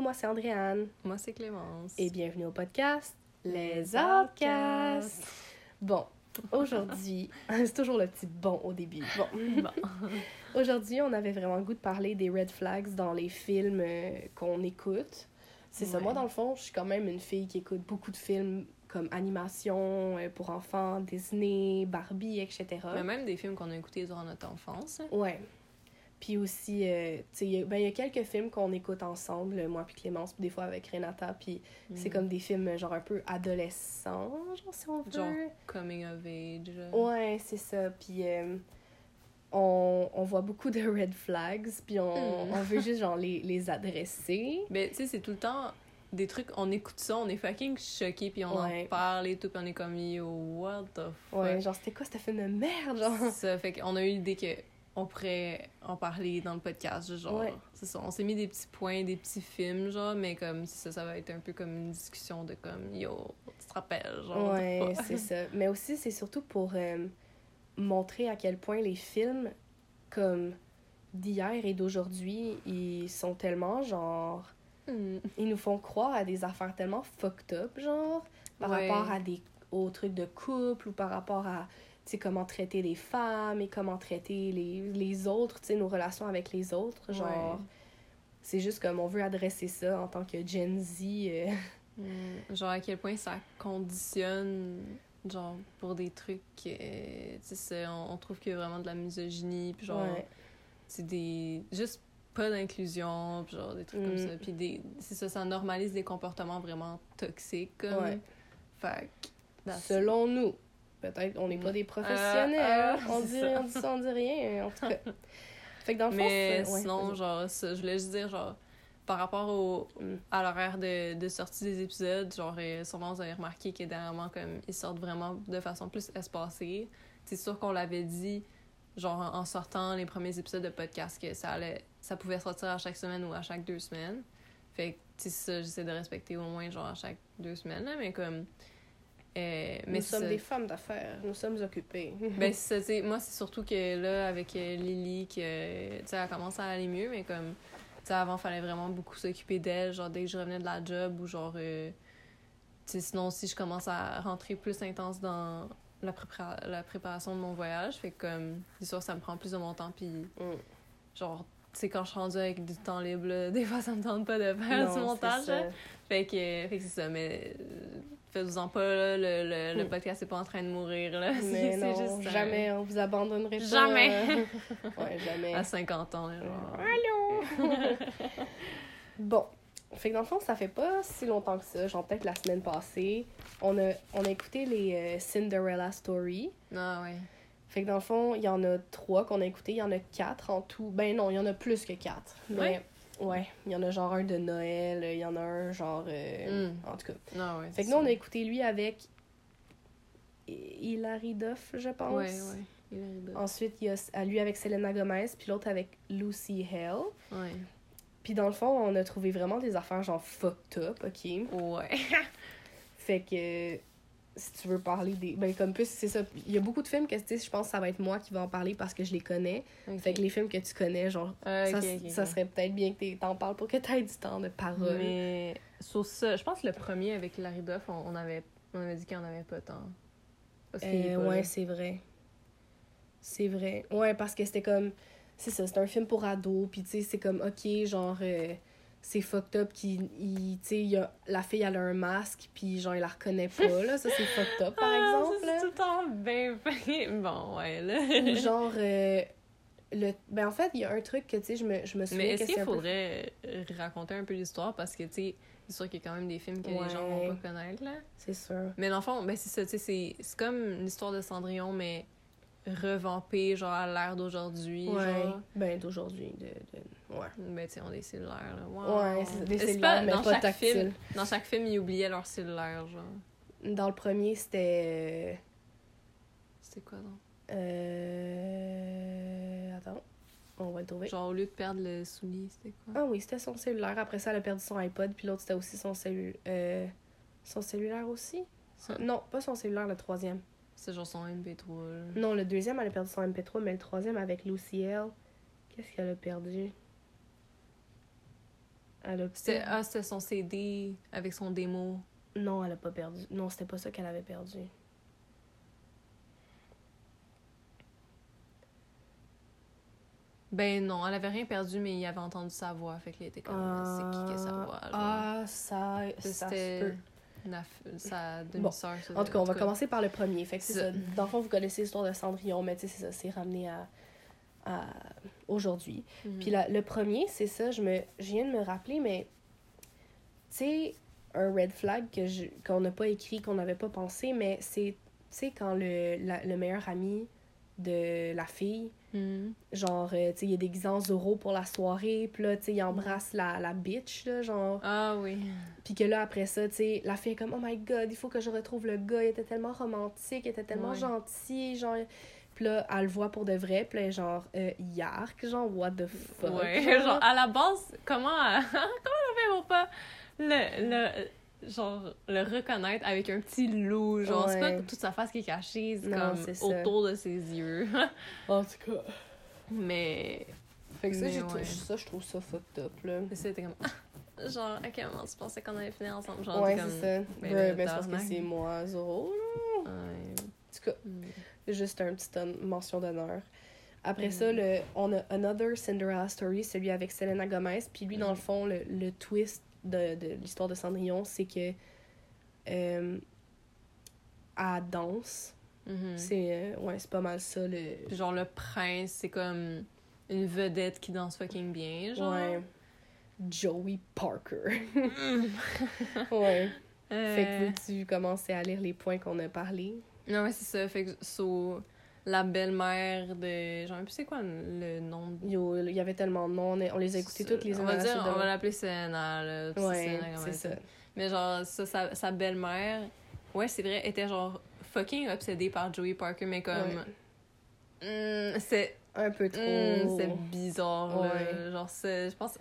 Allô, moi c'est Andréane. Moi, c'est Clémence. Et bienvenue au podcast Les Outcasts. Bon, aujourd'hui, c'est toujours le petit bon au début. Bon, Bon. aujourd'hui, on avait vraiment le goût de parler des red flags dans les films euh, qu'on écoute. C'est ça, moi dans le fond, je suis quand même une fille qui écoute beaucoup de films comme animation euh, pour enfants, Disney, Barbie, etc. Mais même des films qu'on a écoutés durant notre enfance. Ouais. Puis aussi, euh, il y, a- ben, y a quelques films qu'on écoute ensemble, moi puis Clémence, puis des fois avec Renata, puis c'est Mm. comme des films genre un peu adolescents, genre si on veut. Genre Coming of Age. Ouais, c'est ça. Puis euh, on, on voit beaucoup de red flags, puis on, Mm. on veut juste genre les, les adresser. Mais tu sais, c'est tout le temps des trucs, on écoute ça, on est fucking choqués, puis on Ouais. en parle et tout, puis on est comme yo, what the fuck? Ouais, genre c'était quoi ce film de merde, genre? Ça fait qu'on a eu l'idée que on pourrait en parler dans le podcast, genre. Ouais. C'est ça, on s'est mis des petits points, des petits films, genre, mais comme ça, ça va être un peu comme une discussion de comme yo, tu te rappelles, genre. Ouais, c'est ça. Mais aussi, c'est surtout pour euh, montrer à quel point les films comme d'hier et d'aujourd'hui, ils sont tellement genre. Hmm. Ils nous font croire à des affaires tellement fucked up, genre, par Ouais. rapport à des aux trucs de couple ou par rapport à comment traiter les femmes et comment traiter les, les autres, tu sais nos relations avec les autres, genre Ouais. c'est juste comme on veut adresser ça en tant que Gen Z. euh, Hmm, Genre à quel point ça conditionne, genre pour des trucs, euh, tu sais, c'est- on, on trouve qu'il y a vraiment de la misogynie, puis genre, ouais. c'est des. juste pas d'inclusion, puis genre des trucs comme Mm. ça. Puis des. C'est ça, ça normalise des comportements vraiment toxiques, comme. Ouais. Fait Selon nous. Peut-être on n'est pas des professionnels. Euh, euh, on, dit, on dit ça, on dit rien. En tout cas. Fait que dans le fond, Mais c'est- ouais, sinon, genre, ça, je voulais juste dire, genre, par rapport au, Mm. à l'horaire de, de sortie des épisodes, genre, euh, sûrement vous avez remarqué que dernièrement, comme, ils sortent vraiment de façon plus espacée. C'est sûr qu'on l'avait dit, genre, en sortant les premiers épisodes de podcast, que ça allait, ça pouvait sortir à chaque semaine ou à chaque deux semaines. Fait que, ça, j'essaie de respecter au moins, genre, à chaque deux semaines, là, mais comme... euh, mais Nous sommes des femmes d'affaires. Nous sommes occupées. ben, c'est ça, moi, c'est surtout que là, avec euh, Lily, que, tu sais, elle commence à aller mieux, mais comme, tu sais, avant, fallait vraiment beaucoup s'occuper d'elle, genre, dès que je revenais de la job, ou genre, euh, tu sais, sinon, si je commence à rentrer plus intense dans la, prépara- la préparation de mon voyage, fait que, comme, c'est sûr, ça me prend plus de mon temps, puis, Mm. genre, tu sais, quand je suis rendue avec du temps libre, là, des fois, ça me tente pas de faire Non, du c'est montage, ça. là. Fait que, fait que c'est ça, mais euh, faites-vous-en pas, là, le, le, le Hmm. podcast est pas en train de mourir, là. Mais non, juste un- jamais on vous abandonnerait pas. Jamais. ouais, jamais. À 50 ans, là, genre. Allô! bon. Fait que dans le fond, ça fait pas si longtemps que ça, genre peut-être la semaine passée, on a, on a écouté les euh, Cinderella Story. Ah ouais. Fait que dans le fond, il y en a trois qu'on a écouté, il y en a quatre en tout. Ben non, il y en a plus que quatre. Mais ouais, il y en a genre un de Noël, il y en a un genre. euh, Mm. En tout cas. Non, ouais. Fait que nous, on a écouté lui avec Hilary Duff, je pense. Ouais, ouais. Ensuite, il y a lui avec Selena Gomez, puis l'autre avec Lucy Hale. Ouais. Puis dans le fond, on a trouvé vraiment des affaires genre fucked up, ok? Ouais. Fait que si tu veux parler des. Ben, comme plus, c'est ça. Il y a beaucoup de films que tu sais, je pense que ça va être moi qui va en parler parce que je les connais. Fait que les films que tu connais, genre, Ah, ça, ça serait peut-être bien que t'en parles pour que t'aies du temps de parole. Mais sur ça, je pense que le premier avec Larry Duff, on, on avait, on avait dit qu'il n'y en avait pas tant. Parce Euh, pas ouais, c'est vrai. C'est vrai. Ouais, parce que c'était comme. C'est ça, c'est un film pour ados, puis tu sais, c'est comme, ok, genre, euh, c'est fucked up, qui, il- tu sais, il a- la fille, elle a un masque, puis genre, il la reconnaît pas, là, ça c'est fucked up, par Ah, exemple. c'est tout le temps bien. Bon, ouais, là. Ou genre, euh, le... ben en fait, il y a un truc que, tu sais, je me, je me souviens Mais est-ce qu'il peu- faudrait euh, raconter un peu l'histoire? Parce que, tu sais, c'est sûr qu'il y a quand même des films que Ouais. les gens vont pas connaître, là. C'est sûr. Mais dans le fond, ben c'est ça, tu sais, c'est- c'est comme l'histoire de Cendrillon, mais revampé, genre à l'ère d'aujourd'hui, Ouais. genre. Ben, d'aujourd'hui, de... de... Ouais. Ben, tu sais, on a des cellulaires, là. Wow. Ouais, c'est des cellulaires, mais dans pas chaque tactiles. Film, dans chaque film, ils oubliaient leur cellulaire, genre. Dans le premier, c'était... C'était quoi, donc? Euh... Attends, on va le trouver. Genre, au lieu de perdre le soulier, c'était quoi? Ah oui, c'était son cellulaire. Après ça, elle a perdu son iPod, puis l'autre, c'était aussi son cellulaire. Euh... Son cellulaire aussi? Son-. Non, pas son cellulaire, le troisième. C'est genre son MP3, là. Non, le deuxième, elle a perdu son MP3, mais le troisième, avec Lucy L, qu'est-ce qu'elle a perdu? Elle a C'était ah, c'était son CD avec son démo. Non, elle a pas perdu. Non, c'était pas ça qu'elle avait perdu. Ben non, elle avait rien perdu, mais il avait entendu sa voix. Fait qu'il était comme, c'est qui a sa voix? genre. Ah, ça, ça se C'était peut. Naf- sa demi-sœur. ça, En tout cas, on va commencer par le premier. Fait que c'est. Ça. Dans le fond, vous connaissez l'histoire de Cendrillon, mais tu sais, c'est ça, c'est ramené à, aujourd'hui. Mhm. Puis la- le premier, c'est ça, je, me, je viens de me rappeler, mais tu sais, un red flag qu'on n'a pas écrit, qu'on n'avait pas pensé, mais c'est, tu sais, quand le, la- le meilleur ami de la fille, Mhm. genre, euh, tu sais, il est déguisé en Zorro pour la soirée, puis là, tu sais, il embrasse la, la bitch, là, genre, Ah oui. puis que là, après ça, tu sais, la fille est comme, oh my god, il faut que je retrouve le gars, il était tellement romantique, il était tellement Ouais. gentil, genre. Puis là, elle le voit pour de vrai, puis là, genre, euh, yark, genre, what the fuck? Ouais, genre. genre, à la base, comment elle, comment fait pour pas le, le, genre, le reconnaître avec un petit loup, genre, c'est pas toute sa face qui est cachée, c'est Non, comme autour de ses yeux. En tout cas. Mais, Fait que ça, Mais j'ai ouais. ça, je trouve ça fucked up, là. c'était comme, genre, à quel moment tu pensais qu'on allait finir ensemble? Genre, ouais, c'est ça. ben Ouais, ben, c'est parce que c'est moi, Zoro, là. Ouais. En tout cas, Mm. Juste un petit mention d'honneur. Après Mm. ça, le, on a Another Cinderella Story, celui avec Selena Gomez. Puis lui, dans le Mm. fond, le, le twist de, de l'histoire de Cendrillon, c'est que euh, elle danse. Mhm. C'est euh, ouais, c'est pas mal ça. Le... Puis genre, le prince, c'est comme une vedette qui danse fucking bien, genre. Ouais. Joey Parker. Mm. ouais. Euh, Fait que veux-tu commencer à lire les points qu'on a parlé? Non, ouais, c'est ça. Fait que, so, la belle-mère de. Genre, plus c'est quoi le nom de. Yo, il y avait tellement de noms. On, les a écoutés toutes les On va dire, on va l'appeler Selena, là. Ouais, c'est ça. Mais genre, ça, sa, sa belle-mère, ouais, c'est vrai, était genre fucking obsédée par Joey Parker, mais comme. Hmm, c'est. Un peu trop. hmm, c'est bizarre, là. Ouais. Genre, c'est. Je pense.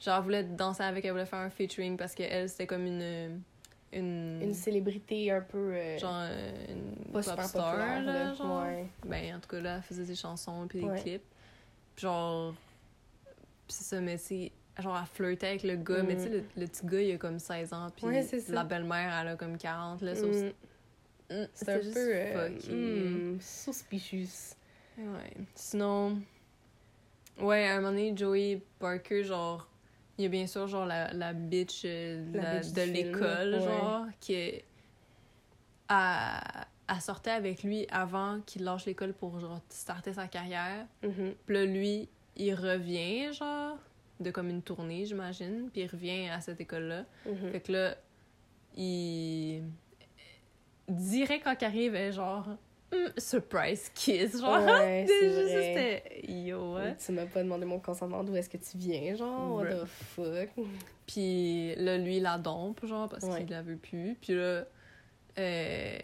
Genre, elle voulait danser avec, elle voulait faire un featuring parce qu'elle, c'était comme une. Une. Une célébrité un peu. euh, genre, euh, une pas pop star, là, là. genre. Ouais. Ben, en tout cas, là, elle faisait des chansons puis des Ouais. clips. Puis genre. Puis c'est ça, mais c'est. Genre, elle flirtait avec le gars, mais Mm. tu sais, le, le petit gars, il a comme 16 ans, puis Ouais, la belle-mère, elle a comme 40, là. sauf- Mm, Mm, c'est un juste peu. euh, mm, suspicious. Ouais. Sinon. Ouais, à un moment donné, Joey Parker, genre. Il y a bien sûr, genre, la, la bitch, euh, La la- bitch de l'école, ouais. genre, qui est. Elle, elle sortait avec lui avant qu'il lâche l'école pour, genre, starter sa carrière. Mhm. Puis là, lui, il revient, genre, de comme une tournée, j'imagine. Puis il revient à cette école-là. Mhm. Fait que là, il. Direct quand il arrive, elle genre. Hmm, surprise kiss, genre. Ouais, c'était. Yo, ouais. Tu m'as pas demandé mon consentement, d'où est-ce que tu viens, genre, what the fuck? Puis là, lui, il la dompe, genre, parce Ouais. qu'il la veut plus. Puis là, euh,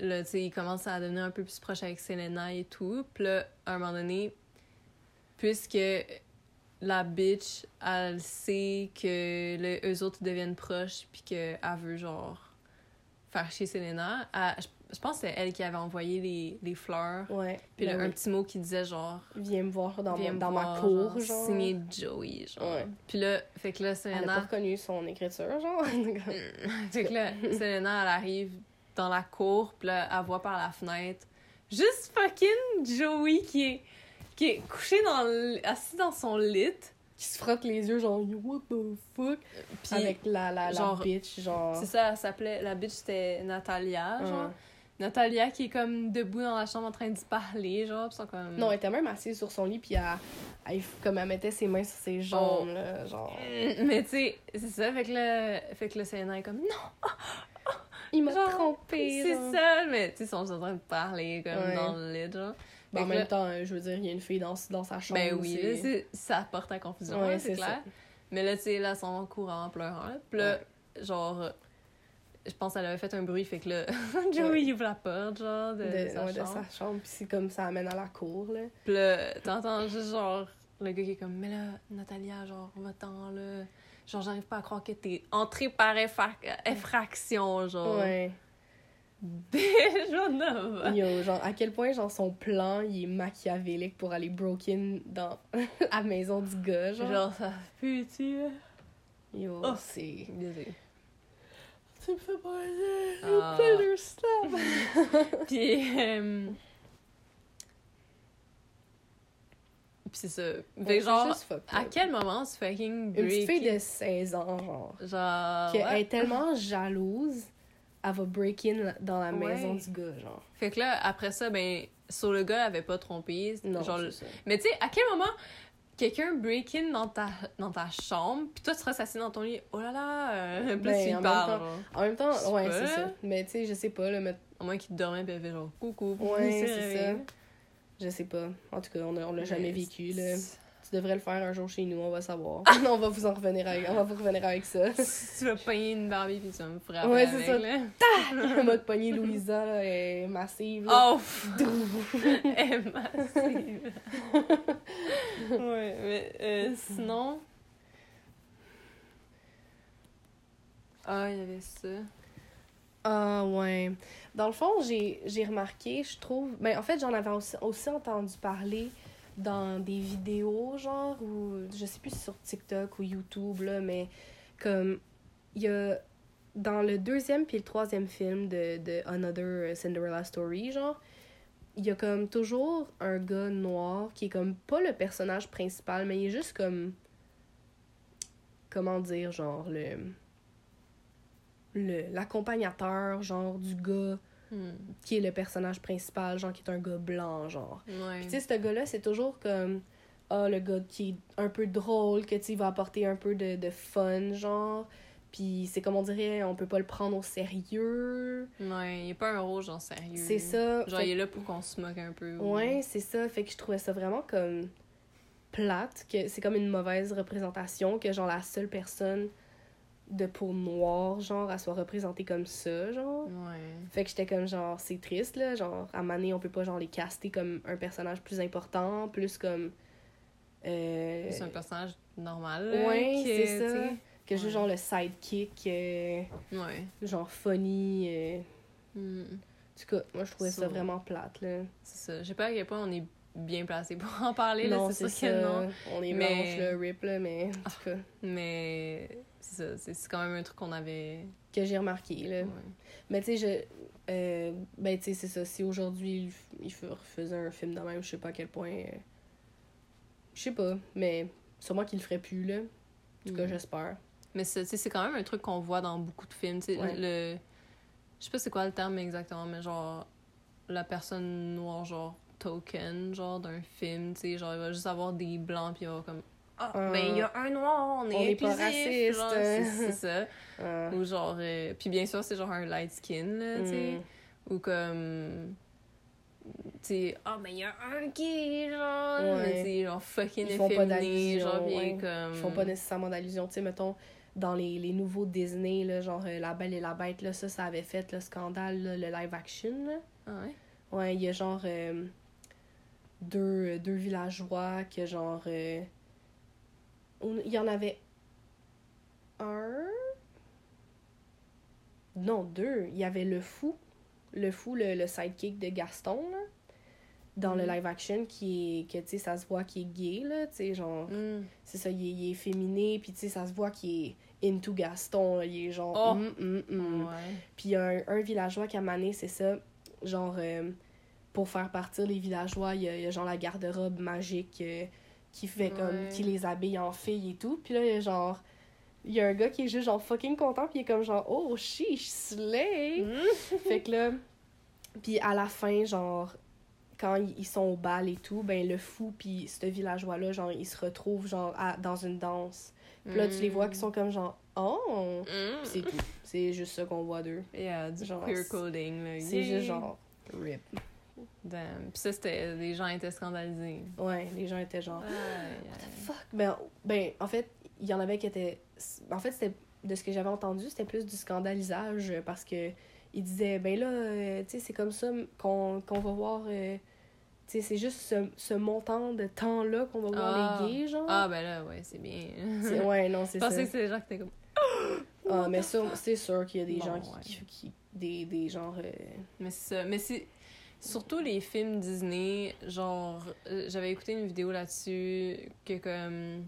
là, tu sais, il commence à devenir un peu plus proche avec Selena et tout. Puis là, à un moment donné, puisque la bitch, elle sait que le, eux autres deviennent proches, puis qu'elle veut, genre, faire chier Selena, elle- je, pense que c'est elle qui avait envoyé les, les fleurs. Ouais. Puis là, Ben un petit mot qui disait, genre, Viens me voir dans, mon- dans ma cour, genre. Signé Joey, genre. Ouais. Puis là, fait que là, Elle a Selena. pas reconnu son écriture, genre. fait que là, Selena, elle arrive dans la cour, puis là, elle voit par la fenêtre juste fucking Joey qui est, qui est couché dans le- assis dans son lit. qui se frotte les yeux, genre, what the fuck? Puis, Avec la, la, la genre, bitch, genre. c'est ça, elle s'appelait, la bitch c'était Natalia, genre. Natalia qui est comme debout dans la chambre en train d'y parler, genre, pis sont comme. Non, elle était même assise sur son lit, puis elle, elle- comme elle mettait ses mains sur ses jambes, Oh. là, genre. Mm, Mais tu sais, c'est ça, fait que là, fait que là, Selena est comme non, Il m'a genre, trompé. c'est genre. ça, mais tu sais, ils sont juste en train de parler comme Ouais. dans le lit, genre. Ben, en même là- temps, je veux dire, il y a une fille dans, dans sa chambre. Ben oui, là, ça porte à confusion, Ouais, là, c'est clair. Mais là, tu sais, là, ils sont en courant, en pleurant. Puis là, genre, je pense qu'elle avait fait un bruit, fait que là, Joey Ouais. il ouvre la porte, genre, de, de, sa ouais, de chambre. sa chambre, puis c'est comme ça amène à la cour, là. Puis là, t'entends juste, genre, le gars qui est comme, mais là, Natalia, genre, va-t'en, là. Genre, j'arrive pas à croire que t'es entrée par effa- effraction, genre. Ouais. Déjà. Yo, genre, à quel point, genre, son plan, il est machiavélique pour aller broken dans la maison du gars, genre. Genre, ça pue-tu? Yo, Oh. c'est. Désolée. Tu me fais Ah. Puis, euh... Puis c'est ça. Fait genre, à quel moment ce fucking Une petite fille de 16 ans, genre. Genre. qu'elle ouais. est tellement jalouse, elle va break in dans la Ouais. maison du gars, genre. Fait que là, après ça, ben, sur le gars avait pas trompé. Non, genre. Mais tu sais, à quel moment quelqu'un break in dans ta, dans ta chambre, puis toi tu restes assis dans ton lit, oh là là, euh, là, Ben, tu en même parles. temps- genre. En même temps, ouais, c'est ça. Mais tu sais, je sais pas, là, mais... Au moins qu'il dormait, puis genre coucou. Ouais, c'est ça. Je sais pas. En tout cas, on, l'a jamais Mais vécu, là. Tu devrais le faire un jour chez nous, on va savoir. on va vous en revenir avec, on va vous revenir avec ça. tu vas pogner une Barbie, puis tu vas me frapper Ouais, c'est ça. là. Le mode poignée Louisa, là, est massive. là. Oh! Elle est massive. ouais, mais euh, sinon. Ah, il y avait ça. Ah ouais. Dans le fond, j'ai j'ai remarqué, je trouve... Ben, en fait, j'en avais aussi, aussi entendu parler dans des vidéos, genre, ou je sais plus sur TikTok ou YouTube, là, mais comme, il y a... Dans le deuxième puis le troisième film de, de Another Cinderella Story, genre, il y a comme toujours un gars noir qui est comme pas le personnage principal, mais il est juste comme... Comment dire, genre, le le l'accompagnateur genre du gars Hmm. qui est le personnage principal genre qui est un gars blanc genre Ouais. Puis tu sais ce gars là c'est toujours comme ah le gars qui est un peu drôle que tu sais, il va apporter un peu de, de fun genre puis c'est comme on dirait on peut pas le prendre au sérieux Ouais, il est pas un rôle genre sérieux. c'est ça Genre, Fait il est là pour qu'on se moque un peu. ouais c'est ça fait que je trouvais ça vraiment comme plate que c'est comme une mauvaise représentation que genre la seule personne de peau noire genre elle soit représentée comme ça genre Ouais. Fait que j'étais comme genre, c'est triste, là. Genre, à Mané, on peut pas genre les caster comme un personnage plus important, plus comme. Euh, C'est un personnage normal. Ouais, c'est est, ça. tu que juste ouais. genre le sidekick, euh. Ouais. genre funny. euh. Hmm. En tout cas, moi je trouvais ça Ça. vraiment plate, là. C'est ça. Je sais pas à quel point on est bien placé pour en parler, là. c'est sûr que ça. non. On est Mais- blanche, là, rip, là, mais en tout cas, Mais c'est ça. C'est quand même un truc qu'on avait. que j'ai remarqué, là. Ouais. Mais tu sais, je. euh, ben, tu sais, c'est ça. Si aujourd'hui il, f- il f- refaisait un film de même, je sais pas à quel point. euh, je sais pas, mais sûrement qu'il le ferait plus, là. En tout cas, Mm. j'espère. Mais c'est quand même un truc qu'on voit dans beaucoup de films. tu sais, Ouais. Le... Je sais pas c'est quoi le terme exactement, mais genre la personne noire, genre token, genre d'un film, tu sais, genre il va juste avoir des blancs puis il va avoir comme ah Ah. ben il y a un noir, on est On est pas inclusif, raciste. c'est ça. Euh, Ou genre euh, puis bien sûr c'est genre un light skin là, tu sais, mm. ou comme tu sais ah ben il y a un gay genre, Ouais. mais c'est genre fucking Ils font pas efféminé, d'allusion, genre bien ouais. comme Ils font pas nécessairement d'allusion. Tu sais, mettons, dans les, les nouveaux Disney, là, genre euh, La Belle et la Bête, là, ça, ça avait fait le scandale, là, le live action. Là. Ah ouais? Ouais, il y a genre euh, deux, deux villageois que genre. Il y en avait un. Non, deux. Il y avait le fou. Le fou, le, le sidekick de Gaston, là. Dans le Mhm. live action, qui est. que tu sais, ça se voit qu'il est gay, là. Tu sais, genre. Mm. C'est ça, il est, il est féminé, puis tu sais, ça se voit qu'il est into Gaston, là, il est genre... Oh! hum, hum. Ouais. Puis il y a un, un villageois qui a mané, c'est ça, genre, euh, pour faire partir les villageois, il y a, il y a genre la garde-robe magique euh, qui fait comme, Ouais. qui les habille en filles et tout, puis là, il y a genre... Il y a un gars qui est juste genre fucking content, puis il est comme genre, oh, chiche, slay! fait que là, puis à la fin, genre, quand ils sont au bal et tout, ben le fou puis ce villageois-là, genre, ils se retrouvent genre à- dans une danse. Puis là, tu les vois qui sont comme genre, oh! Mm. C'est tout. C'est juste ça qu'on voit d'eux. Yeah, du Genre, queer c'est- coding. là. C'est juste genre, rip. Damn. Puis ça, c'était... Les gens étaient scandalisés. Ouais, les gens étaient genre, Aïe, aïe. fuck! Ben, ben, en fait, il y en avait qui étaient. En fait, c'était. De ce que j'avais entendu, c'était plus du scandalisage parce que ils disaient, ben là, euh, tu sais, c'est comme ça qu'on qu'on va voir. euh, tu sais, c'est juste ce, ce montant de temps-là qu'on va voir Ah. les gays, genre. Ah, ben là, ouais, c'est bien. C'est- ouais, non, c'est Je ça. pensais que c'était des gens qui étaient comme... Ah, mais ça, c'est sûr qu'il y a des Bon, gens qui, ouais. qui, qui- des, des genres. euh, Mais c'est ça. Mais c'est... Surtout les films Disney, genre... euh, J'avais écouté une vidéo là-dessus que comme...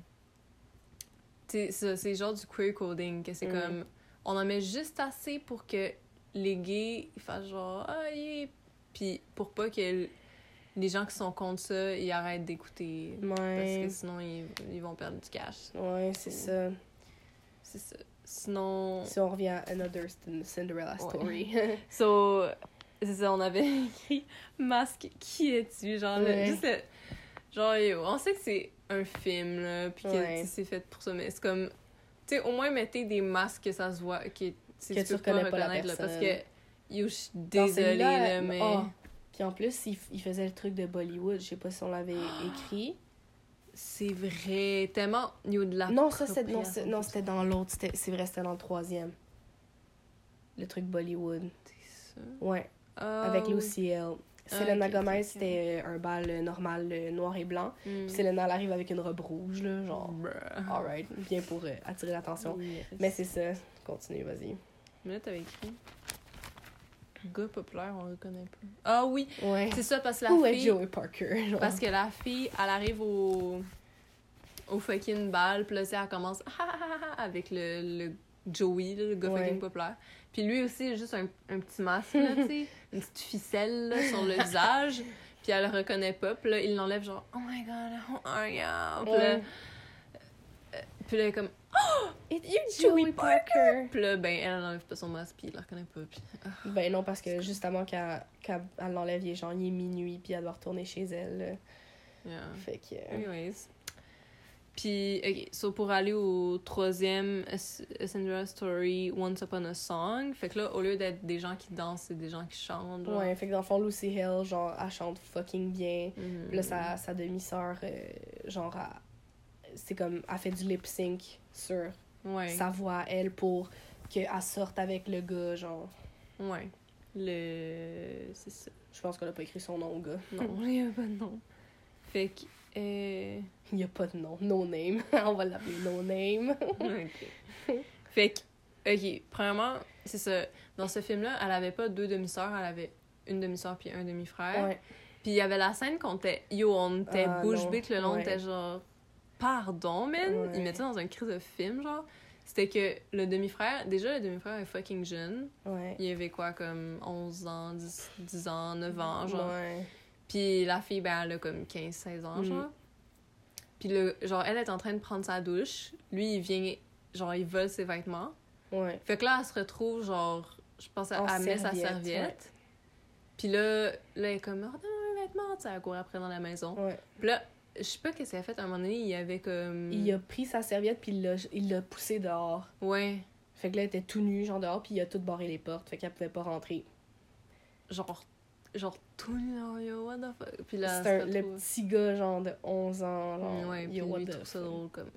C'est genre du queer coding, que c'est Mm. comme. On en met juste assez pour que les gays ils fassent genre. Ah, yeah. Puis pour pas que les gens qui sont contre ça, ils arrêtent d'écouter. Parce Ouais. que sinon, ils, ils vont perdre du cash. Ouais, c'est ça. C'est ça. Sinon. Si on revient à Another Cin- Cinderella Ouais. Story. So, c'est ça, on avait écrit Masque, qui es-tu? Genre, Ouais. juste le- Genre, yo, on sait que c'est un film, là, puis que Ouais. c'est fait pour ça, mais c'est comme. Tu sais, au moins mettez des masques que ça se voit, que, Que tu tu pas reconnais pas la là, parce que. Yo, je suis désolée, là, mais. ah. Puis en plus, il, faisait le truc de Bollywood. Je sais pas si on l'avait écrit. C'est vrai, tellement. Yo, de la. non, ça, c'était, non, c'était dans l'autre. C'est vrai, c'était dans le troisième. Le truc Bollywood. C'est ça. Ouais, Avec oui. Lucille. Ah, Selena Gomez, c'était un bal normal, euh, noir et blanc. Mm. Puis Selena, elle arrive avec une robe rouge, là, genre, alright, bien pour euh, attirer l'attention. Yes. Mais c'est ça. Continue, vas-y. Mais là, t'avais écrit. Gars populaire, on le connaît pas. Ah oui, Ouais. c'est ça, parce que la Où est fille. Joey Parker? genre? Parce que la fille, elle arrive au. au fucking bal, puis là, elle commence avec le, le Joey, le gars Ouais. fucking populaire. Puis lui aussi, juste un, un petit masque, là, tu sais, une petite ficelle là, sur le visage. Puis elle le reconnaît pas, puis là, il l'enlève genre, oh my god, oh my god. Puis là, Ouais. puis là, elle est comme, It's Joey Parker! puis là, ben, elle enlève pas son masque, puis il la reconnaît pas. Puis, ah, Ben non, parce que justement, quand, quand elle l'enlève, il est genre, il est minuit, puis elle doit retourner chez elle. yeah. Fait que... euh, Anyways. Puis, ok, so pour aller au troisième Cinderella Story, Once Upon a Song, fait que là, au lieu d'être des gens qui dansent, c'est des gens qui chantent. genre. Ouais, fait que dans le fond, Lucy Hill, genre, elle chante fucking bien. Puis là, sa, sa demi-sœur, euh, genre, c'est comme, elle fait du lip-sync sur Ouais. sa voix, elle, pour qu'elle sorte avec le gars, genre. Ouais. Le. C'est ça. Je pense qu'on a pas écrit son nom au gars. Non, il y a pas de nom. Fait que. Euh... Il y a pas de nom. No name. On va l'appeler No name. ok. Fait que. Ok, premièrement, c'est ça. Dans ce film-là, elle avait pas deux demi-sœurs, elle avait une demi-sœur puis un demi-frère. Ouais. Puis il y avait la scène qu'on était. Yo, on était Ah, bouche bée le long, on Ouais. était genre. Pardon, man! Ouais. Ils mettaient dans un crise de film, genre. C'était que le demi-frère. Déjà, le demi-frère est fucking jeune. Il avait quoi, comme 11 ans, 10, 10 ans, 9 ans, genre. Puis la fille, ben, elle a comme 15-16 ans, genre. Puis le, genre, elle est en train de prendre sa douche. Lui, il vient, genre, il vole ses vêtements. Ouais. Fait que là, elle se retrouve, genre, je pense, En elle met sa serviette. Puis là, là, elle est comme, redonne-moi mes vêtements, tu sais, elle court après dans la maison. Ouais. Puis là, je sais pas qu'est-ce qu'elle a fait, à un moment donné, il y avait comme... Il a pris sa serviette, puis il l'a- il l'a poussé dehors. Ouais, Fait que là, elle était tout nue, genre dehors, puis il a tout barré les portes. Fait qu'elle pouvait pas rentrer. genre, genre, tout nu dans yo, what the fuck? Puis là, C'est le petit gars, genre de 11 ans. Genre, Mm, Ouais, yo, what the ça drôle, comme,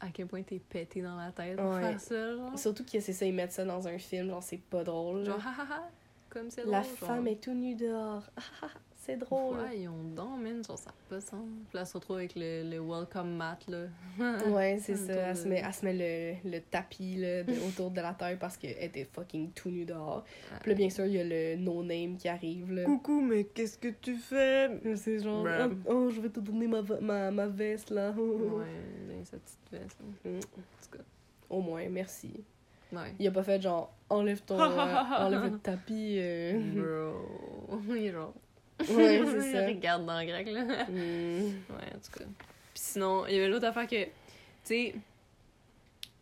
à quel point t'es pété dans la tête pour Ouais. faire ça, genre. Surtout que c'est ça, ils mettent ça dans un film, genre c'est pas drôle. Genre, ha ha ha, comme c'est drôle. La genre. femme est tout nue dehors. C'est drôle. Voyons donc, man, genre, ça pas. Puis là, elle se retrouve avec le, le welcome mat, là. Ouais, c'est ça. Elle de- se met, elle se met le, le tapis là, de- autour de la terre parce qu'elle était fucking tout nue dehors. Puis là, bien sûr, il y a le no-name qui arrive. Là. Coucou, mais qu'est-ce que tu fais? C'est genre, oh, oh, je vais te donner ma, ma, ma veste là. Ouais, sa petite veste, là. Mm. En tout cas, Au moins, merci. ouais. Il a pas fait genre, enlève ton. euh, enlève le tapis. euh. Bro. Il est genre. Ouais, c'est ça. regarde dans le grec, là. Mm. Ouais, en tout cas. Puis sinon, il y avait l'autre affaire que, tu sais,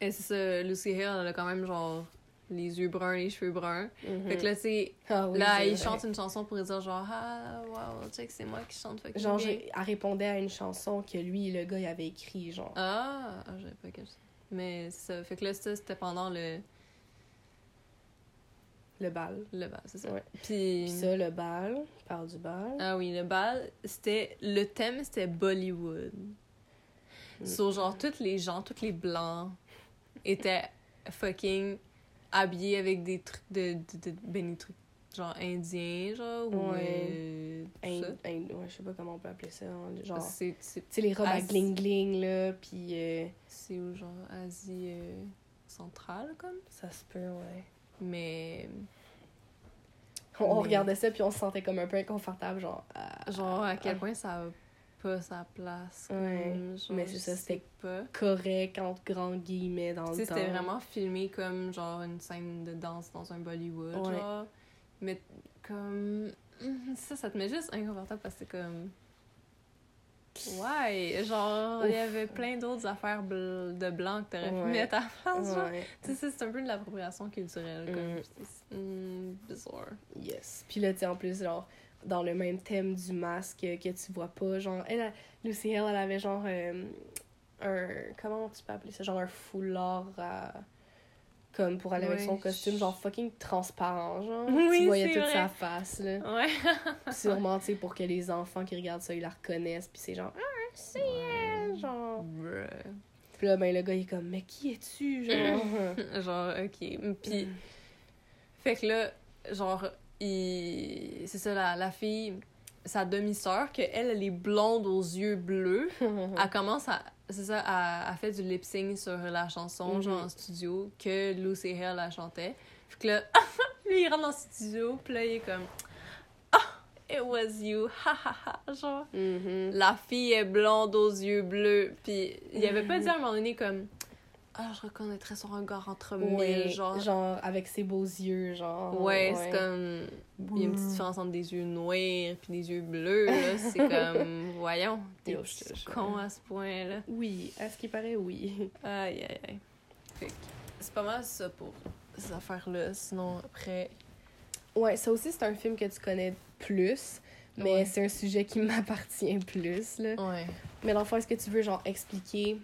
et c'est ça, Lucy Hill, elle a quand même genre les yeux bruns, les cheveux bruns. Mhm. Fait que là, tu sais, Ah oui, là, il chante une chanson pour dire genre, ah, wow, check, c'est moi qui chante fucking Genre, bien. elle répondait à une chanson que lui, le gars, il avait écrit, genre. Ah, ah j'avais pas quelque chose. Mais ça, fait que là, ça, c'était pendant le, Le bal. le bal, c'est ça. Ouais. Puis, Puis ça, le bal, parle du bal. ah oui, le bal, c'était, le thème, c'était Bollywood. Mm. So, genre, tous les gens, tous les blancs étaient fucking habillés avec des trucs de, de, de- ben, des trucs genre indiens, genre, ou Ouais. euh, Ind-. Ind- ouais, je sais pas comment on peut appeler ça. hein, Genre, tu C'est, c'est, sais, les robes à gling-gling, là, puis euh, c'est où, genre, Asie euh, centrale, comme? ça se peut, ouais. Mais, On, on Mais- regardait ça, puis on se sentait comme un peu inconfortable, genre... genre, à quel point ça a pas sa place. Ouais, comme, genre, mais c'est ça, c'était pas. Correct, entre grands guillemets, dans le temps. c'était vraiment filmé comme genre une scène de danse dans un Bollywood, Ouais. genre. Mais comme. Ça, ça te met juste inconfortable parce que c'est comme. Ouais, genre, il y avait plein d'autres affaires bl- de blanc que t'aurais pu Ouais. mettre à genre. Ouais, Tu sais, c'est un peu de l'appropriation culturelle, comme. Mm. c'est- mm, bizarre. yes. Puis là, tu sais, en plus, genre, dans le même thème du masque que tu vois pas, genre, elle, a- Lucy Hale, elle avait genre euh, un. Comment tu peux appeler ça? Genre un foulard à. Comme pour aller avec Ouais, son costume, genre fucking transparent, genre. Oui, tu voyais toute vrai. sa face, là. Ouais. Sûrement, tu sais, pour que les enfants qui regardent ça, ils la reconnaissent, puis c'est genre, ah, c'est elle, genre. Bruh. Puis là, ben, le gars, il est comme, mais qui es-tu, genre? genre, ok. Puis, fait que là, genre, il... c'est ça, la, la fille, sa demi-sœur, que elle, elle est blonde aux yeux bleus, elle commence à. C'est ça, elle, elle fait du lip sync sur la chanson, Mhm. genre en studio, que Lucy Hale la chantait. Fait que là, lui, il rentre dans le studio, puis là, il est comme. Ah, it was you, ha ha ha. Genre, Mhm. la fille est blonde aux yeux bleus. Puis il avait pas dit à un moment donné comme. Ah, je reconnaîtrais son regard entre Ouais, mille, genre. genre, avec ses beaux yeux, genre. Ouais, c'est comme. Il y a une petite différence entre des yeux noirs puis des yeux bleus, là. C'est comme. Voyons, t'es con à ce point-là. Oui, à ce qui paraît, oui. Aïe, aïe, aïe. Fait c'est pas mal ça pour ces affaires-là. Sinon, après. Ouais, ça aussi, c'est un film que tu connais plus, mais Ouais. c'est un sujet qui m'appartient plus, là. Ouais. Mais dans le fond, est-ce que tu veux, genre, expliquer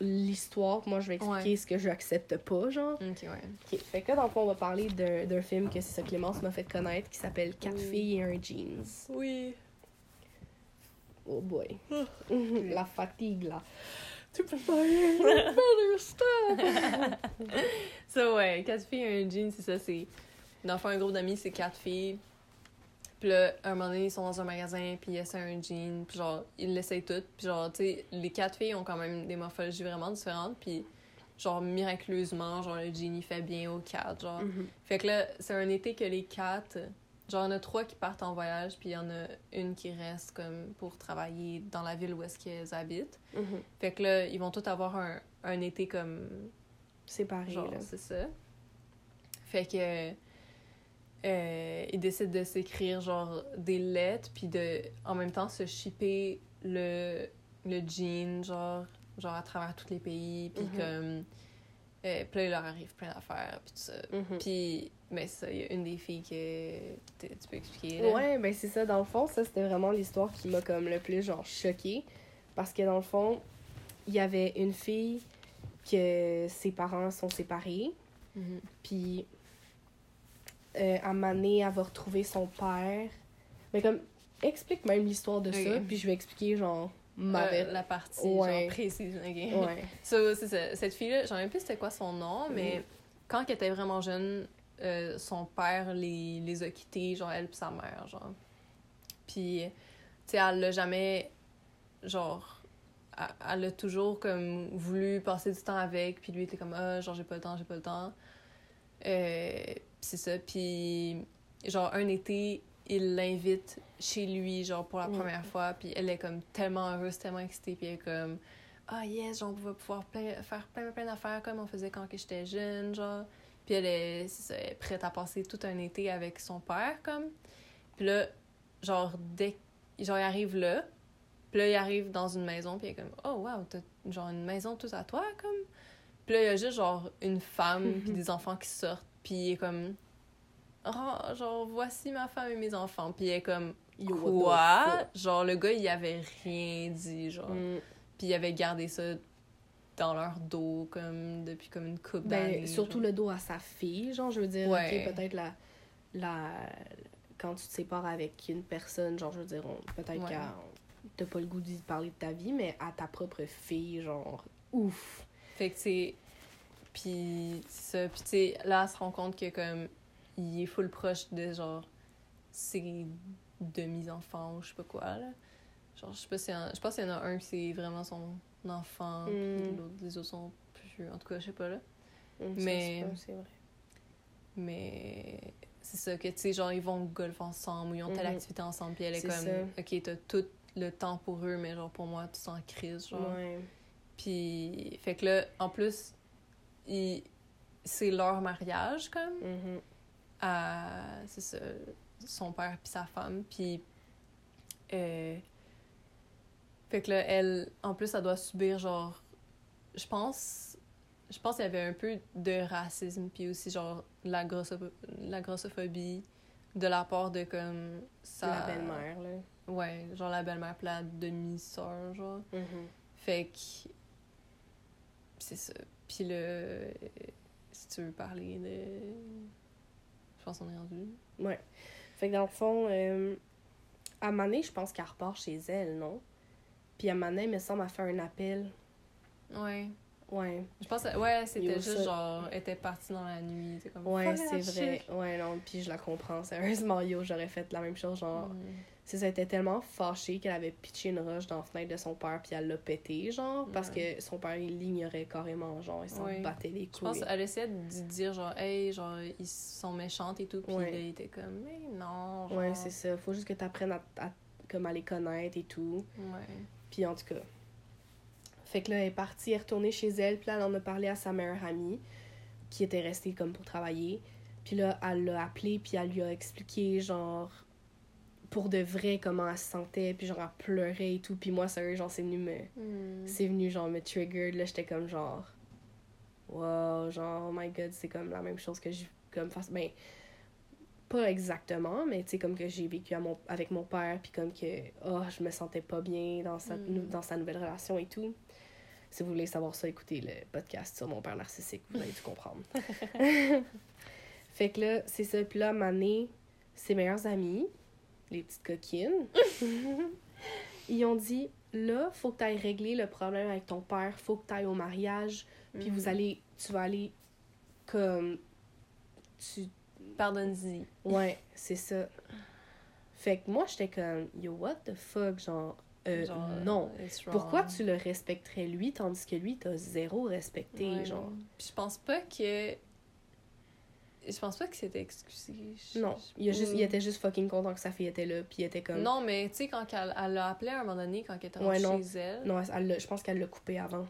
l'histoire? Moi, je vais expliquer Ouais. ce que j'accepte pas, genre. Ok, ouais. Ok, fait que là, dans le fond, on va parler d'un film que c'est ça Clémence m'a fait connaître, qui s'appelle Quatre Oui. filles et un jeans. Oui. Oh boy. Ah. La fatigue, là. Tu peux pas stop! Ça, ouais, quatre filles et un jean, c'est ça, c'est. Dans le fond, un groupe d'amis, c'est quatre filles. Puis là, un moment donné, ils sont dans un magasin, puis ils essaient un jean, puis genre, ils l'essayent toutes. Puis genre, tu sais, les quatre filles ont quand même des morphologies vraiment différentes, puis genre, miraculeusement, genre, le jean, il fait bien aux quatre, genre. Mhm. Fait que là, c'est un été que les quatre. Genre, il y en a trois qui partent en voyage, puis il y en a une qui reste comme pour travailler dans la ville où est-ce qu'elles habitent. Mhm. Fait que là, ils vont tous avoir un, un été comme Séparés, Genre, c'est ça. Fait que. Euh, ils décident de s'écrire, genre, des lettres, puis de, en même temps, se shipper le, le jean, genre, genre, à travers tous les pays, puis Mhm. comme. Euh, puis là, il leur arrive plein d'affaires, puis tout ça. Mhm. Puis, ben, ça, il y a une des filles que tu peux expliquer. là. Ouais, ben c'est ça. Dans le fond, ça, c'était vraiment l'histoire qui m'a comme le plus, genre, choquée. Parce que dans le fond, il y avait une fille que ses parents sont séparés. Mhm. Puis, euh, à Mané, elle va retrouver son père. Mais comme, explique même l'histoire de ça, puis je vais expliquer, genre, ma Euh, la partie Ouais. genre précise. ok. Ouais. So, c'est ça. Cette fille-là, j'en sais plus c'était quoi son nom, mais Mhm. quand elle était vraiment jeune, euh, son père les, les a quittés, genre elle et sa mère, genre. Puis, tu sais, elle l'a jamais, genre, elle- a toujours comme voulu passer du temps avec, puis lui était comme, ah, genre, j'ai pas le temps, j'ai pas le temps. Euh, c'est ça. Puis, genre, un été, il l'invite chez lui, genre, pour la Ouais. première fois, puis elle est comme tellement heureuse, tellement excitée, puis elle est comme, ah yes, genre, on va pouvoir plein- faire plein, plein d'affaires comme on faisait quand j'étais jeune, genre. Puis elle est, c'est ça, elle est prête à passer tout un été avec son père, comme. Puis là, genre, dès genre, il arrive là, puis là, il arrive dans une maison, puis il est comme, oh wow, t'as genre une maison toute à toi, comme. Puis là, il y a juste genre une femme, puis des enfants qui sortent, puis il est comme, oh, genre, voici ma femme et mes enfants. Puis il est comme, quoi? Genre, le gars, il avait rien dit, genre. Mm. Puis il avait gardé ça dans leur dos, comme, depuis comme une couple Ben, surtout genre. le dos à sa fille, genre, je veux dire, Ouais. peut-être la, la... Quand tu te sépares avec une personne, genre, je veux dire, peut-être Ouais. que t'as pas le goût d'y parler de ta vie, mais à ta propre fille, genre, ouf. Fait que c'est. Puis ça. Puis tu sais, là, elle se rend compte que comme. Il est full proche de genre. Ses demi-enfants ou je sais pas quoi, là. Genre, je sais pas si. Je pense qu'il y en a un qui c'est vraiment son enfant. puis Mm. l'autre, les autres sont plus. En tout cas, je sais pas, là. Ça, Mais- c'est vrai. Mais. C'est ça, que tu sais, genre, ils vont au golf ensemble ou ils ont telle Mhm. activité ensemble. Puis elle est, comme. ça. Ok, t'as toute le temps pour eux, mais genre pour moi, tout en crise, genre. Ouais. Puis, fait que là, en plus, il... c'est leur mariage, comme, à, c'est ça, son père puis sa femme, puis, euh, fait que là, elle, en plus, elle doit subir, genre, je pense, je pense qu'il y avait un peu de racisme, puis aussi, genre, la, grossopho- la grossophobie de la part de, comme, sa... La belle-mère, là. Ouais, genre la belle-mère puis la demi-sœur, genre. Mhm. Fait que. C'est ça. Puis le. Si tu veux parler de. Je pense qu'on est rendu. Ouais. Fait que dans le fond, euh, à Mané, je pense qu'elle repart chez elle, non? Puis à Mané, il me semble, elle fait un appel. Ouais. Ouais. Je pense que. Ouais, c'était juste ça- genre. Elle était partie dans la nuit. Comme. Ouais, c'est vrai. Ouais, non, puis je la comprends. Sérieusement, yo, j'aurais fait la même chose. Genre, Mm. C'est ça, elle était tellement fâchée qu'elle avait pitché une roche dans la fenêtre de son père, puis elle l'a pété, genre, parce que son père, il l'ignorait carrément, genre, il s'en Ouais. battait les Je pense couilles. qu'elle essayait de dire genre, hey, genre, ils sont méchantes et tout. Puis Ouais. là, il était comme, mais non. Genre... Ouais, c'est ça. Faut juste que t'apprennes à, à, comme à les connaître et tout. Ouais. Puis en tout cas. Fait que là, elle est partie, elle est retournée chez elle, puis là, elle en a parlé à sa meilleure amie, qui était restée comme pour travailler. Puis là, elle l'a appelé, puis elle lui a expliqué, genre, pour de vrai, comment elle se sentait, puis genre, elle pleurait et tout. Puis moi, sérieux, genre, c'est venu me. Mm. C'est venu, genre, me trigger. Là, j'étais comme, genre. Wow, genre, oh my god, c'est comme la même chose que j'ai. Comme, face- ben, pas exactement, mais tu sais, comme que j'ai vécu à mon, avec mon père, puis comme que, oh, je me sentais pas bien dans sa, Mm. nou- dans sa nouvelle relation et tout. Si vous voulez savoir ça, écoutez le podcast sur mon père narcissique, vous allez tout comprendre. fait que là, c'est ça. Puis là, Mané, ses meilleurs amis, les petites coquines, ils ont dit là, faut que tu ailles régler le problème avec ton père, faut que tu ailles au mariage, puis vous Mhm. allez, tu vas aller comme. Tu. Pardonne-y. Ouais, c'est ça. Fait que moi, j'étais comme, yo, what the fuck, genre, euh, Genre, non. Pourquoi tu le respecterais lui, tandis que lui, t'as zéro respecté, Ouais. genre? Puis je pense pas que. Je pense pas que c'était excusé. Je- Non, il, a juste, il Mm. était juste fucking content que sa fille était là, puis il était comme... Non, mais tu sais, quand elle elle l'a appelé à un moment donné, quand elle était Ouais, non. chez elle, Non, elle je pense qu'elle l'a coupé avant.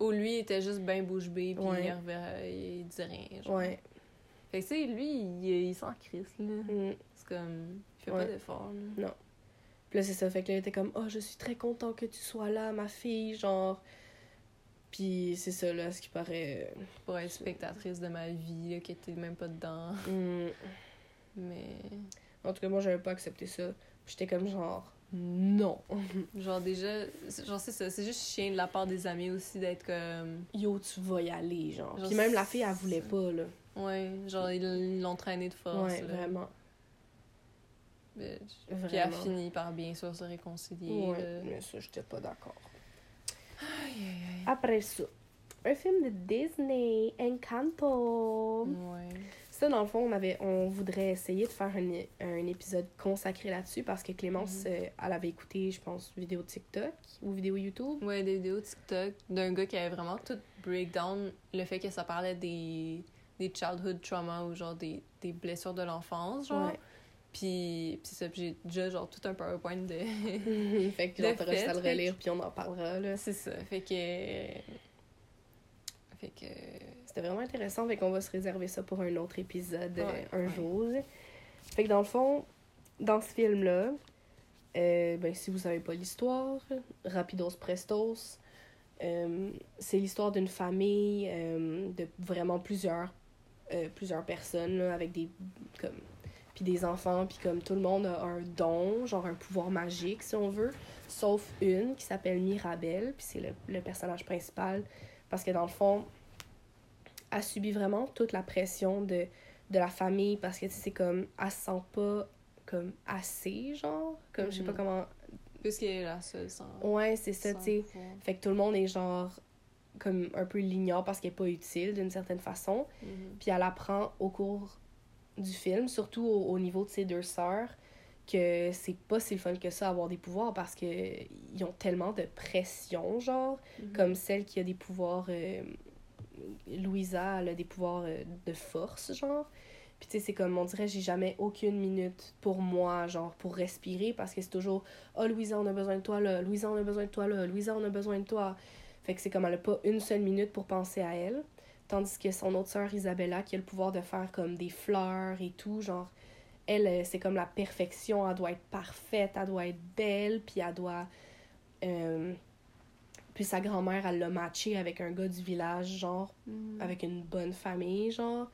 où lui il était juste ben bouche bée, puis Ouais. il, reverrait- il disait rien. Genre. Ouais. Fait que tu sais, lui, il, il s'en crisse, là. Mm. C'est comme. Il fait Ouais. pas d'effort, là. Puis là, c'est ça. Fait que là, il était comme, oh, je suis très content que tu sois là, ma fille, genre. Puis c'est ça, là, ce qui paraît. Pour être spectatrice de ma vie, là, qui était même pas dedans. euh, mm. Mais. En tout cas, moi, j'avais pas accepté ça. J'étais comme, genre, non. Genre, déjà. Genre, c'est ça. C'est juste chien de la part des amis aussi d'être comme. Yo, tu vas y aller, genre. Genre, Puis même la fille, elle voulait pas, là. Ouais, genre, ils l'ont traîné de force. ouais, là. vraiment. Bitch. Puis elle a fini par bien sûr se réconcilier. Ouais, là. mais ça, j'étais pas d'accord. Aïe, aïe, aïe. Après ça, un film de Disney, Encanto. Ouais. Ça, dans le fond, on, avait, on voudrait essayer de faire un, un épisode consacré là-dessus parce que Clémence, Mhm. euh, elle avait écouté, je pense, vidéo TikTok ou vidéo YouTube. Ouais, des vidéos TikTok d'un gars qui avait vraiment tout breakdown le fait que ça parlait des, des childhood trauma ou genre des, des blessures de l'enfance, genre. Ouais. Puis, puis c'est ça, j'ai déjà genre tout un PowerPoint de. fait que genre, t'auras juste à le relire puis on en parlera, là. c'est ça. Fait que. Fait que. C'était vraiment intéressant, fait qu'on va se réserver ça pour un autre épisode euh, Ouais, un ouais. jour. Fait que dans le fond, dans ce film-là, euh, ben, si vous savez pas l'histoire, Rapidos Prestos, euh, c'est l'histoire d'une famille euh, de vraiment plusieurs, plusieurs personnes là, avec des comme puis des enfants puis comme tout le monde a un don genre un pouvoir magique si on veut sauf une qui s'appelle Mirabelle puis c'est le, le personnage principal parce que dans le fond elle subit vraiment toute la pression de, de la famille parce que c'est comme elle se sent pas comme assez genre comme je sais pas Mhm. comment Puisqu'elle est la seule sans. ouais c'est ça tu sais fait que tout le monde est genre comme un peu l'ignore parce qu'elle est pas utile d'une certaine façon Mhm. puis elle apprend au cours du film surtout au, au niveau de ses deux sœurs que c'est pas si fun que ça avoir des pouvoirs parce que ils ont tellement de pression genre Mhm. comme celle qui a des pouvoirs euh, Louisa elle a des pouvoirs euh, de force genre Puis tu sais, c'est comme, on dirait, j'ai jamais aucune minute pour moi, genre, pour respirer, parce que c'est toujours, oh, Louisa, on a besoin de toi là, Louisa, on a besoin de toi là, Louisa, on a besoin de toi. Fait que c'est comme, elle a pas une seule minute pour penser à elle. Tandis que son autre sœur, Isabella, qui a le pouvoir de faire comme des fleurs et tout, genre, elle, euh, c'est comme la perfection, elle doit être parfaite, elle doit être belle, puis elle doit. euh, Puis sa grand-mère, elle l'a matché avec un gars du village, genre, Mm. avec une bonne famille, genre.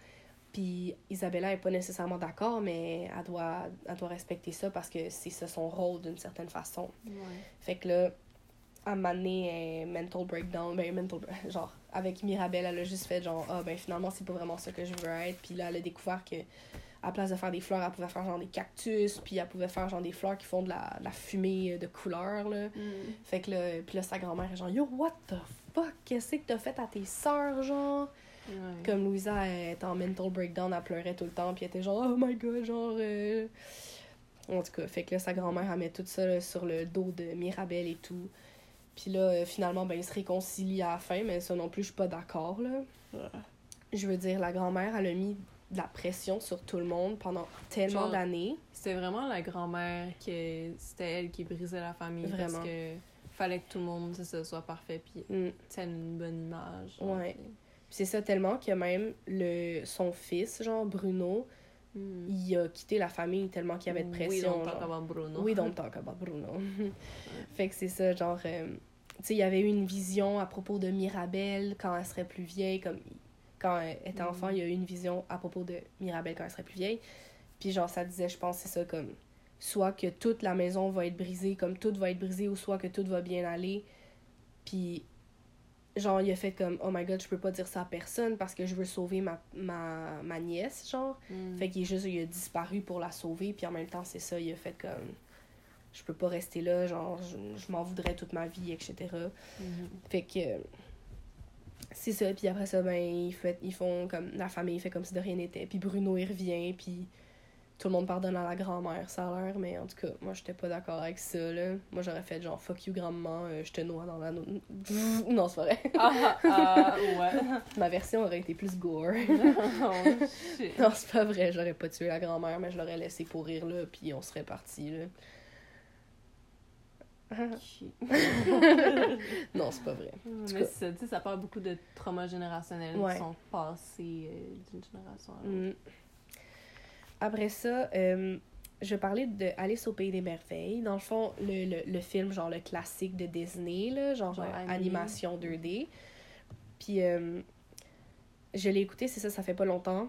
Puis Isabella est pas nécessairement d'accord, mais elle doit, elle doit respecter ça parce que c'est ça son rôle d'une certaine façon. Ouais. Fait que là, à un moment donné, elle, mental breakdown, ben mental, genre, avec Mirabelle, elle a juste fait genre, ah ben finalement, c'est pas vraiment ça que je veux être. Puis là, elle a découvert que à place de faire des fleurs, elle pouvait faire genre des cactus, puis elle pouvait faire genre des fleurs qui font de la, de la fumée de couleur, là. Mm. Fait que là, puis là, sa grand-mère est genre, yo, what the fuck, qu'est-ce que t'as fait à tes sœurs, genre? Ouais. Comme Louisa elle était en mental breakdown, elle pleurait tout le temps, puis elle était genre, oh my god, genre. euh. En tout cas, fait que là, sa grand-mère, elle met tout ça là, sur le dos de Mirabelle et tout. Puis là, euh, finalement, ben, ils se réconcilient à la fin, mais ça non plus, je suis pas d'accord, là. Je veux dire, la grand-mère, elle a mis de la pression sur tout le monde pendant tellement d'années. C'était vraiment la grand-mère qui. C'était elle qui brisait la famille. Vraiment. Parce que fallait que tout le monde ça, soit parfait. Puis, Mm. c'est une bonne image. genre, Ouais. puis- Puis c'est ça tellement que même le, son fils, genre Bruno, Mm. il a quitté la famille tellement qu'il y avait de We pression. don't talk about Bruno. We don't talk about Bruno. fait que c'est ça, genre, euh, tu sais, il y avait eu une vision à propos de Mirabelle quand elle serait plus vieille, comme quand elle était Mhm. enfant, il y a eu une vision à propos de Mirabelle quand elle serait plus vieille. Puis genre, ça disait, je pense, c'est ça, comme, soit que toute la maison va être brisée, comme tout va être brisé, ou soit que tout va bien aller. Puis, genre, il a fait comme, oh my god, je peux pas dire ça à personne parce que je veux sauver ma, ma, ma nièce, genre. Mm. Fait qu'il est juste, il a disparu pour la sauver, puis en même temps, c'est ça, il a fait comme. Je peux pas rester là, genre, je, je m'en voudrais toute ma vie, etc. Mhm. Fait que. C'est ça, puis après ça, ben, ils, fait, ils font comme. La famille fait comme si de rien n'était, puis Bruno, il revient, puis tout le monde pardonne à la grand-mère, ça a l'air, mais en tout cas, moi, j'étais pas d'accord avec ça, là. Moi, j'aurais fait genre, fuck you, grand-maman, euh, je te noie dans la. no- non, c'est pas vrai. Ah, ah, ouais. Ma version aurait été plus gore. oh, shit. Non, c'est pas vrai, j'aurais pas tué la grand-mère, mais je l'aurais laissé pourrir là, puis on serait parti là. non, c'est pas vrai. Mais c'est ça, tu sais, ça parle beaucoup de traumas générationnels Ouais. qui sont passés euh, d'une génération à l'autre. Mm. Après ça, euh, je parler de Alice au Pays des Merveilles. Dans le fond, le, le, le film, genre le classique de Disney, là, genre, animation 2D. Puis, euh, je l'ai écouté, c'est ça, ça fait pas longtemps.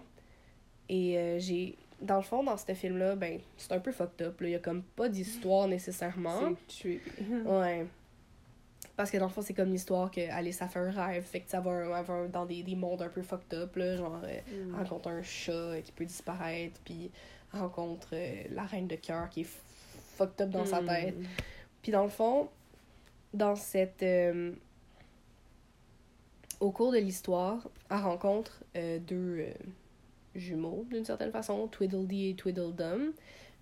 Et euh, j'ai. Dans le fond, dans ce film-là, ben, c'est un peu fucked up. là. Il y a comme pas d'histoire nécessairement. C'est. Ouais. Parce que dans le fond, c'est comme l'histoire que Alice a fait un rêve. Fait que ça va, elle va dans des, des mondes un peu fucked up, là. Genre, euh, elle Mm. rencontre un chat qui peut disparaître, puis elle rencontre euh, la reine de cœur qui est fucked up dans sa Mm. tête. Puis dans le fond, dans cette. euh, au cours de l'histoire, elle rencontre euh, deux jumeaux, d'une certaine façon, Tweedledee et Tweedledum.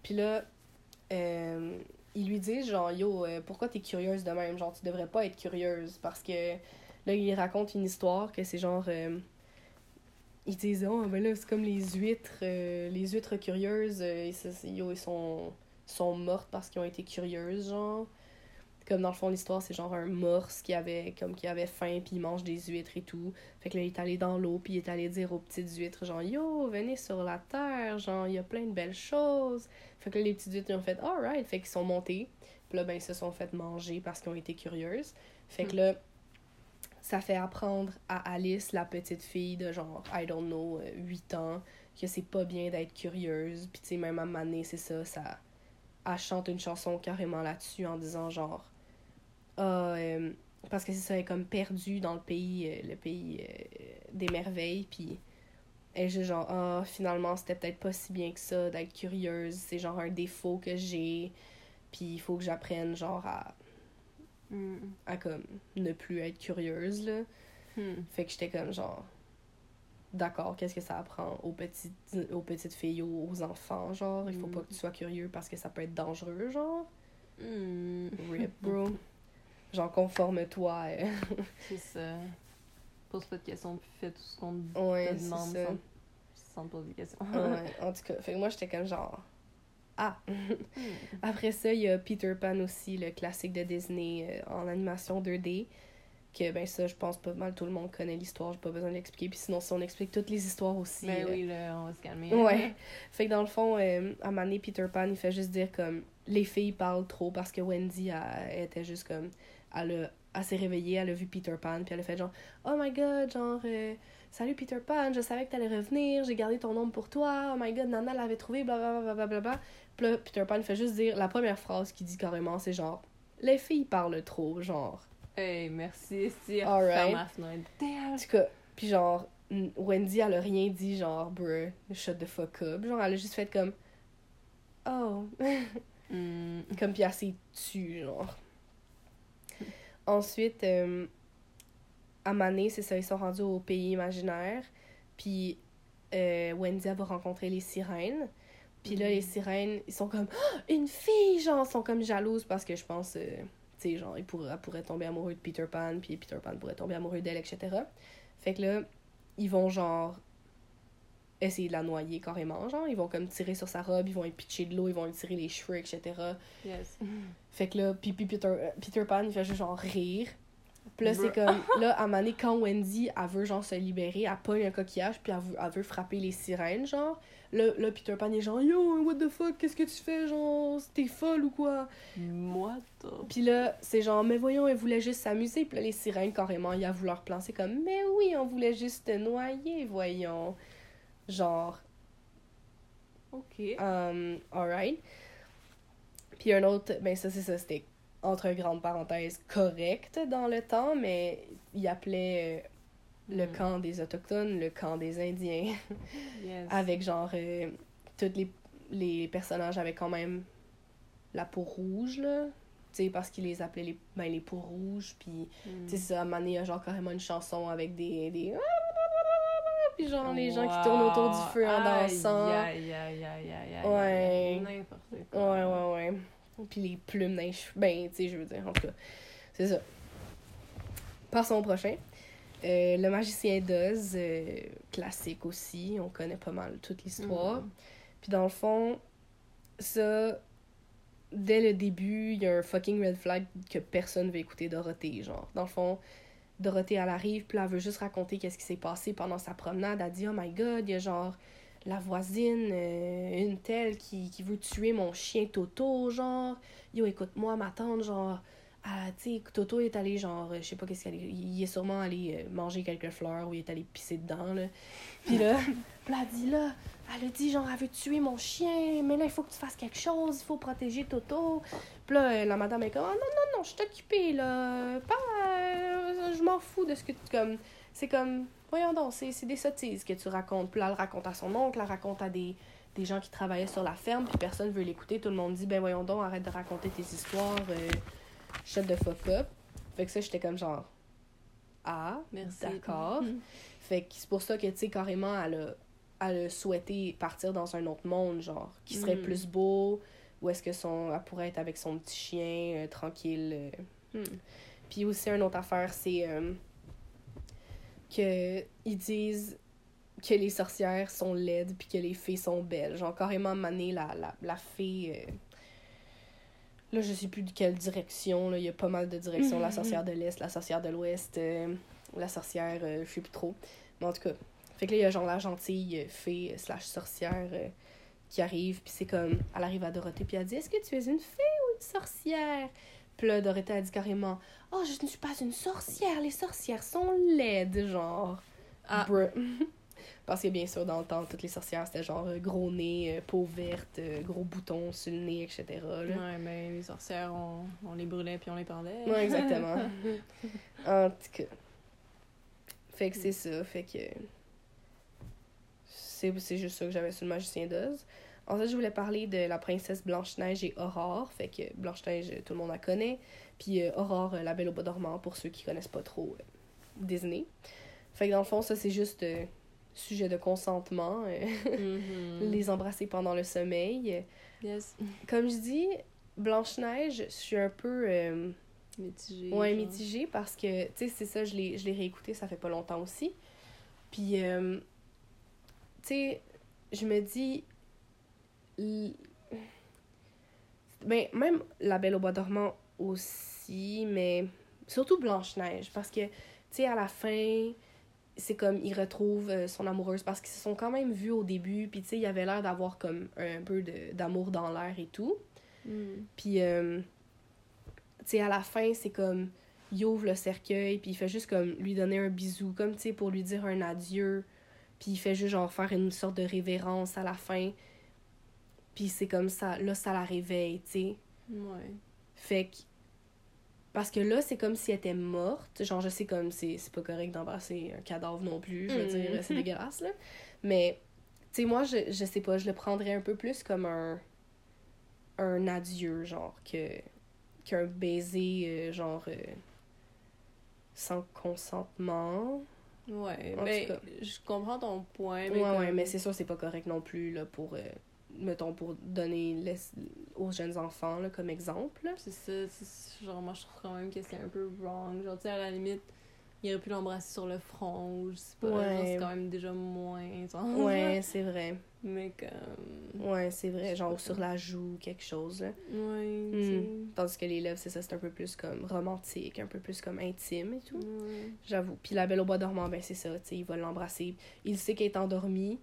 Puis là, ils lui disent genre, yo, euh, pourquoi t'es curieuse de même? Genre, tu devrais pas être curieuse. Parce que là, ils racontent une histoire que c'est genre. euh, ils disent, oh, ben là, c'est comme les huîtres. euh, les huîtres curieuses, euh, yo, ils sont, sont mortes parce qu'ils ont été curieuses, genre. Comme dans le fond, l'histoire, c'est genre un morse qui avait, comme, qui avait faim, puis il mange des huîtres et tout. Fait que là, il est allé dans l'eau, puis il est allé dire aux petites huîtres, genre, yo, venez sur la terre, genre, il y a plein de belles choses. Fait que là, les petites huîtres, ils ont fait, alright, fait qu'ils sont montés. Puis là, ben, ils se sont fait manger parce qu'ils ont été curieuses. Fait que là, ça fait apprendre à Alice, la petite fille de genre, I don't know, euh, 8 ans, que c'est pas bien d'être curieuse. Puis tu sais, même à Mané, c'est ça, ça. Elle chante une chanson carrément là-dessus en disant genre. Euh, parce que c'est ça, elle est comme perdue dans le pays, euh, le pays euh, des merveilles. Puis elle est juste genre, ah, finalement, c'était peut-être pas si bien que ça d'être curieuse. C'est genre un défaut que j'ai. Puis il faut que j'apprenne genre à Mm. à comme ne plus être curieuse là. Hmm. Fait que j'étais comme genre d'accord, qu'est-ce que ça apprend aux petites aux petites filles aux, enfants genre, il faut pas que tu sois curieux parce que ça peut être dangereux genre. Hmm. Rip bro. Genre conforme-toi. euh. C'est ça. Pose pas de questions, puis fais tout ce qu'on te ouais, demande ça. sans, sans te poser des questions. Ouais, en tout cas, fait que moi, j'étais comme genre. Ah! Après ça, il y a Peter Pan aussi, le classique de Disney euh, en animation 2D. Que, ben, ça, je pense pas mal tout le monde connaît l'histoire, j'ai pas besoin de l'expliquer. Puis sinon, si on explique toutes les histoires aussi. Ben euh, oui, là, on va se calmer. Ouais. Fait que dans le fond, euh, à un moment donné, Peter Pan, il fait juste dire comme les filles parlent trop parce que Wendy elle, elle était juste comme. Elle, a- elle s'est réveillée, elle a vu Peter Pan, puis elle a fait genre Oh my god, genre euh, Salut Peter Pan, je savais que t'allais revenir, j'ai gardé ton nom pour toi, oh my god, Nana l'avait trouvé, blablabla. Bla, bla, bla. Puis là, Peter Pan fait juste dire la première phrase qu'il dit carrément, c'est genre Les filles parlent trop, genre. Hey, merci, si. Fenêtre. En tout cas, puis genre, Wendy, elle a rien dit, genre, bruh, shut the fuck up. Genre, elle a juste fait comme, oh. Hmm. comme puis elle s'est tue, genre. Ensuite, euh, à Mané, c'est ça, ils sont rendus au pays imaginaire. Puis euh, Wendy, va rencontrer les sirènes. Puis là, les sirènes, ils sont comme, Ah, une fille, genre, ils sont comme jalouses parce que je pense, euh, tu sais, genre, ils pourraient, elle pourrait tomber amoureux de Peter Pan, puis Peter Pan pourrait tomber amoureux d'elle, etc. Fait que là, ils vont, genre, essayer de la noyer carrément, genre. Ils vont comme tirer sur sa robe, ils vont lui pitcher de l'eau, ils vont lui tirer les cheveux, etc. Yes. Fait que là, puis, puis Peter, euh, Peter Pan, il fait juste genre rire. Puis là, c'est comme, là, à un moment donné, quand Wendy, elle veut genre se libérer, elle pogne un coquillage, puis elle veut, elle veut frapper les sirènes, genre. Là, là, Peter Pan est genre, yo, what the fuck, qu'est-ce que tu fais, genre, t'es folle ou quoi? Moi, toi. Puis là, c'est genre, mais voyons, elle voulait juste s'amuser. Puis là, les sirènes, carrément, ils avouent leur plan. C'est comme, mais oui, on voulait juste te noyer, voyons. Genre, Ok. Um, alright. Puis un autre, ben ça c'est ça, c'était entre grandes parenthèses correct dans le temps, mais il appelait euh, le Hmm. camp des Autochtones, le camp des Indiens, Yes. avec genre euh, tous les, les personnages avaient quand même la peau rouge, là. Tu sais, parce qu'ils les appelaient les, ben, les peaux rouges, puis Hmm. tu sais, ça, à un moment donné, il y a genre carrément une chanson avec des. des... Puis genre les gens qui tournent autour du feu en dansant. Aïe, aïe, aïe. Ouais. N'importe Ouais, quoi. ouais, ouais. Puis les plumes cheveux. Ben, tu sais, je veux dire, en tout cas. C'est ça. Passons au prochain. Euh, le magicien d'Oz, euh, classique aussi. On connaît pas mal toute l'histoire. Mhm. Puis dans le fond, ça, dès le début, il y a un fucking red flag que personne veut écouter Dorothée, genre. Dans le fond, Dorothée, elle arrive, puis elle veut juste raconter qu'est-ce qui s'est passé pendant sa promenade. Elle dit « Oh my God, il y a genre la voisine, euh, une telle, qui, qui veut tuer mon chien Toto, genre. Yo, écoute-moi, ma tante, genre... Ah, tu sais, Toto est allé, genre, euh, je sais pas qu'est-ce qu'elle est... Il est sûrement allé euh, manger quelques fleurs ou il est allé pisser dedans, là. Puis là, elle dit, là, elle a dit, genre, elle veut tuer mon chien, mais là, il faut que tu fasses quelque chose, il faut protéger Toto. Puis là, la madame est comme, Ah, non, non, non, je suis occupée, là. Pas, je m'en fous de ce que tu. Comme, c'est comme, voyons donc, c'est, c'est des sottises que tu racontes. Puis là, elle raconte à son oncle, elle raconte à des, des gens qui travaillaient sur la ferme, puis personne veut l'écouter. Tout le monde dit, ben voyons donc, arrête de raconter tes histoires, euh, shut the fuck up. Fait que ça, j'étais comme genre, ah, Merci. d'accord. Fait que c'est pour ça que, tu sais, carrément, elle a, elle a souhaité partir dans un autre monde, genre, qui serait Mm. plus beau, où est-ce que son, elle pourrait être avec son petit chien, euh, tranquille. euh. Hmm. Puis aussi, une autre affaire, c'est euh, que ils disent que les sorcières sont laides puis que les fées sont belles. Genre, carrément, mané la, la, la fée... euh, Là, je sais plus de quelle direction, là. Il y a pas mal de directions. La sorcière de l'Est, la sorcière de l'Ouest, euh, la sorcière, euh, je sais plus trop. Mais en tout cas, fait que là, il y a genre la gentille fée slash sorcière qui arrive, puis c'est comme, elle arrive à Dorothée, puis elle dit, est-ce que tu es une fée ou une sorcière? Puis là, Dorothée a dit carrément, oh, je ne suis pas une sorcière, les sorcières sont laides, genre. Ah. Parce que bien sûr, dans le temps, toutes les sorcières, c'était genre euh, gros nez, euh, peau verte, euh, gros boutons sur le nez, etc. là. Ouais, mais les sorcières, on, on les brûlait puis on les pendait. Ouais, exactement. en tout cas. Fait que c'est ça. Fait que. C'est c'est juste ça que j'avais sur le magicien d'Oz. Ensuite, je voulais parler de la princesse Blanche-Neige et Aurore. Fait que Blanche-Neige, tout le monde la connaît. Puis euh, Aurore, euh, la belle au bois dormant, pour ceux qui connaissent pas trop euh, Disney. Fait que dans le fond, ça, c'est juste euh, sujet de consentement. euh, Mhm. les embrasser pendant le sommeil. Yes. Comme je dis, Blanche-Neige, je suis un peu. euh, Mitigé. Ouais, genre. mitigée parce que, tu sais, c'est ça, je l'ai je l'ai réécouté, ça fait pas longtemps aussi. Puis, euh, sais, je me dis. Ben, même La Belle au Bois dormant aussi, mais surtout Blanche-Neige, parce que, tu sais, à la fin, c'est comme il retrouve euh, son amoureuse, parce qu'ils se sont quand même vus au début, puis tu sais, il avait l'air d'avoir comme un peu d'amour dans l'air et tout. Mm. Puis, euh, tu sais, à la fin, c'est comme, il ouvre le cercueil, puis il fait juste comme lui donner un bisou, comme, tu sais, pour lui dire un adieu. Puis il fait juste, genre, faire une sorte de révérence à la fin. Puis c'est comme ça, là, ça la réveille, tu sais. Ouais. Fait que. Parce que là, c'est comme si elle était morte. Genre, je sais comme c'est c'est pas correct d'embrasser un cadavre non plus. Je veux Mm. dire, c'est dégueulasse, là. Mais, tu sais, moi, je, je sais pas, je le prendrais un peu plus comme un. un adieu, genre, que. qu'un baiser, euh, genre. euh, sans consentement. Ouais. En Ben, je comprends ton point. Ouais, ouais, comme- mais c'est sûr, c'est pas correct non plus, là, pour. euh, mettons, pour donner laisse- aux jeunes enfants, là, comme exemple. C'est ça, genre, moi, je trouve quand même que c'est un peu wrong. Genre, tu sais, à la limite, il aurait pu l'embrasser sur le front, ou je sais pas. Ouais. c'est quand même déjà moins, genre. Ouais, c'est vrai. Mais comme. Ouais, c'est vrai, genre sur la joue, quelque chose. là. Ouais, Hmm. Tandis que les lèvres, c'est ça, c'est un peu plus comme romantique, un peu plus comme intime et tout. Ouais. J'avoue. Puis la belle au bois dormant, ben c'est ça, tu sais, il va l'embrasser. Il sait qu'elle est endormie,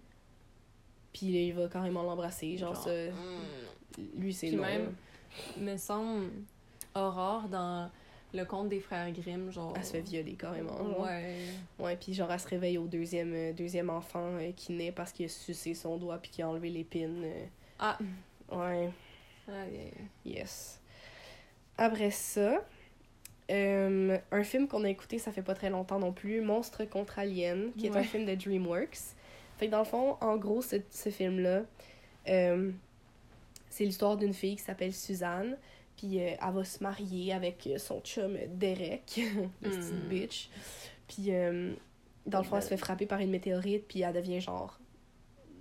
puis là, il va carrément l'embrasser. Genre, Genre, ça, hmm. lui, c'est Puis non. même, me semble, Aurore, dans le conte des frères Grimm, genre. Elle se fait violer carrément. genre. Ouais. Ouais, puis genre, elle se réveille au deuxième, euh, deuxième enfant euh, qui naît parce qu'il a sucé son doigt puis qu'il a enlevé l'épine. euh. Ah. Ouais. Aïe, aïe. Yes. Après ça, euh, un film qu'on a écouté, ça fait pas très longtemps non plus, Monstre contre Alien, qui est un film de DreamWorks. Fait que dans le fond, en gros, ce, ce film-là, euh, c'est l'histoire d'une fille qui s'appelle Suzanne, puis euh, elle va se marier avec son chum Derek, le Mm. petit bitch. Puis euh, dans le fond, elle se fait frapper par une météorite, puis elle devient genre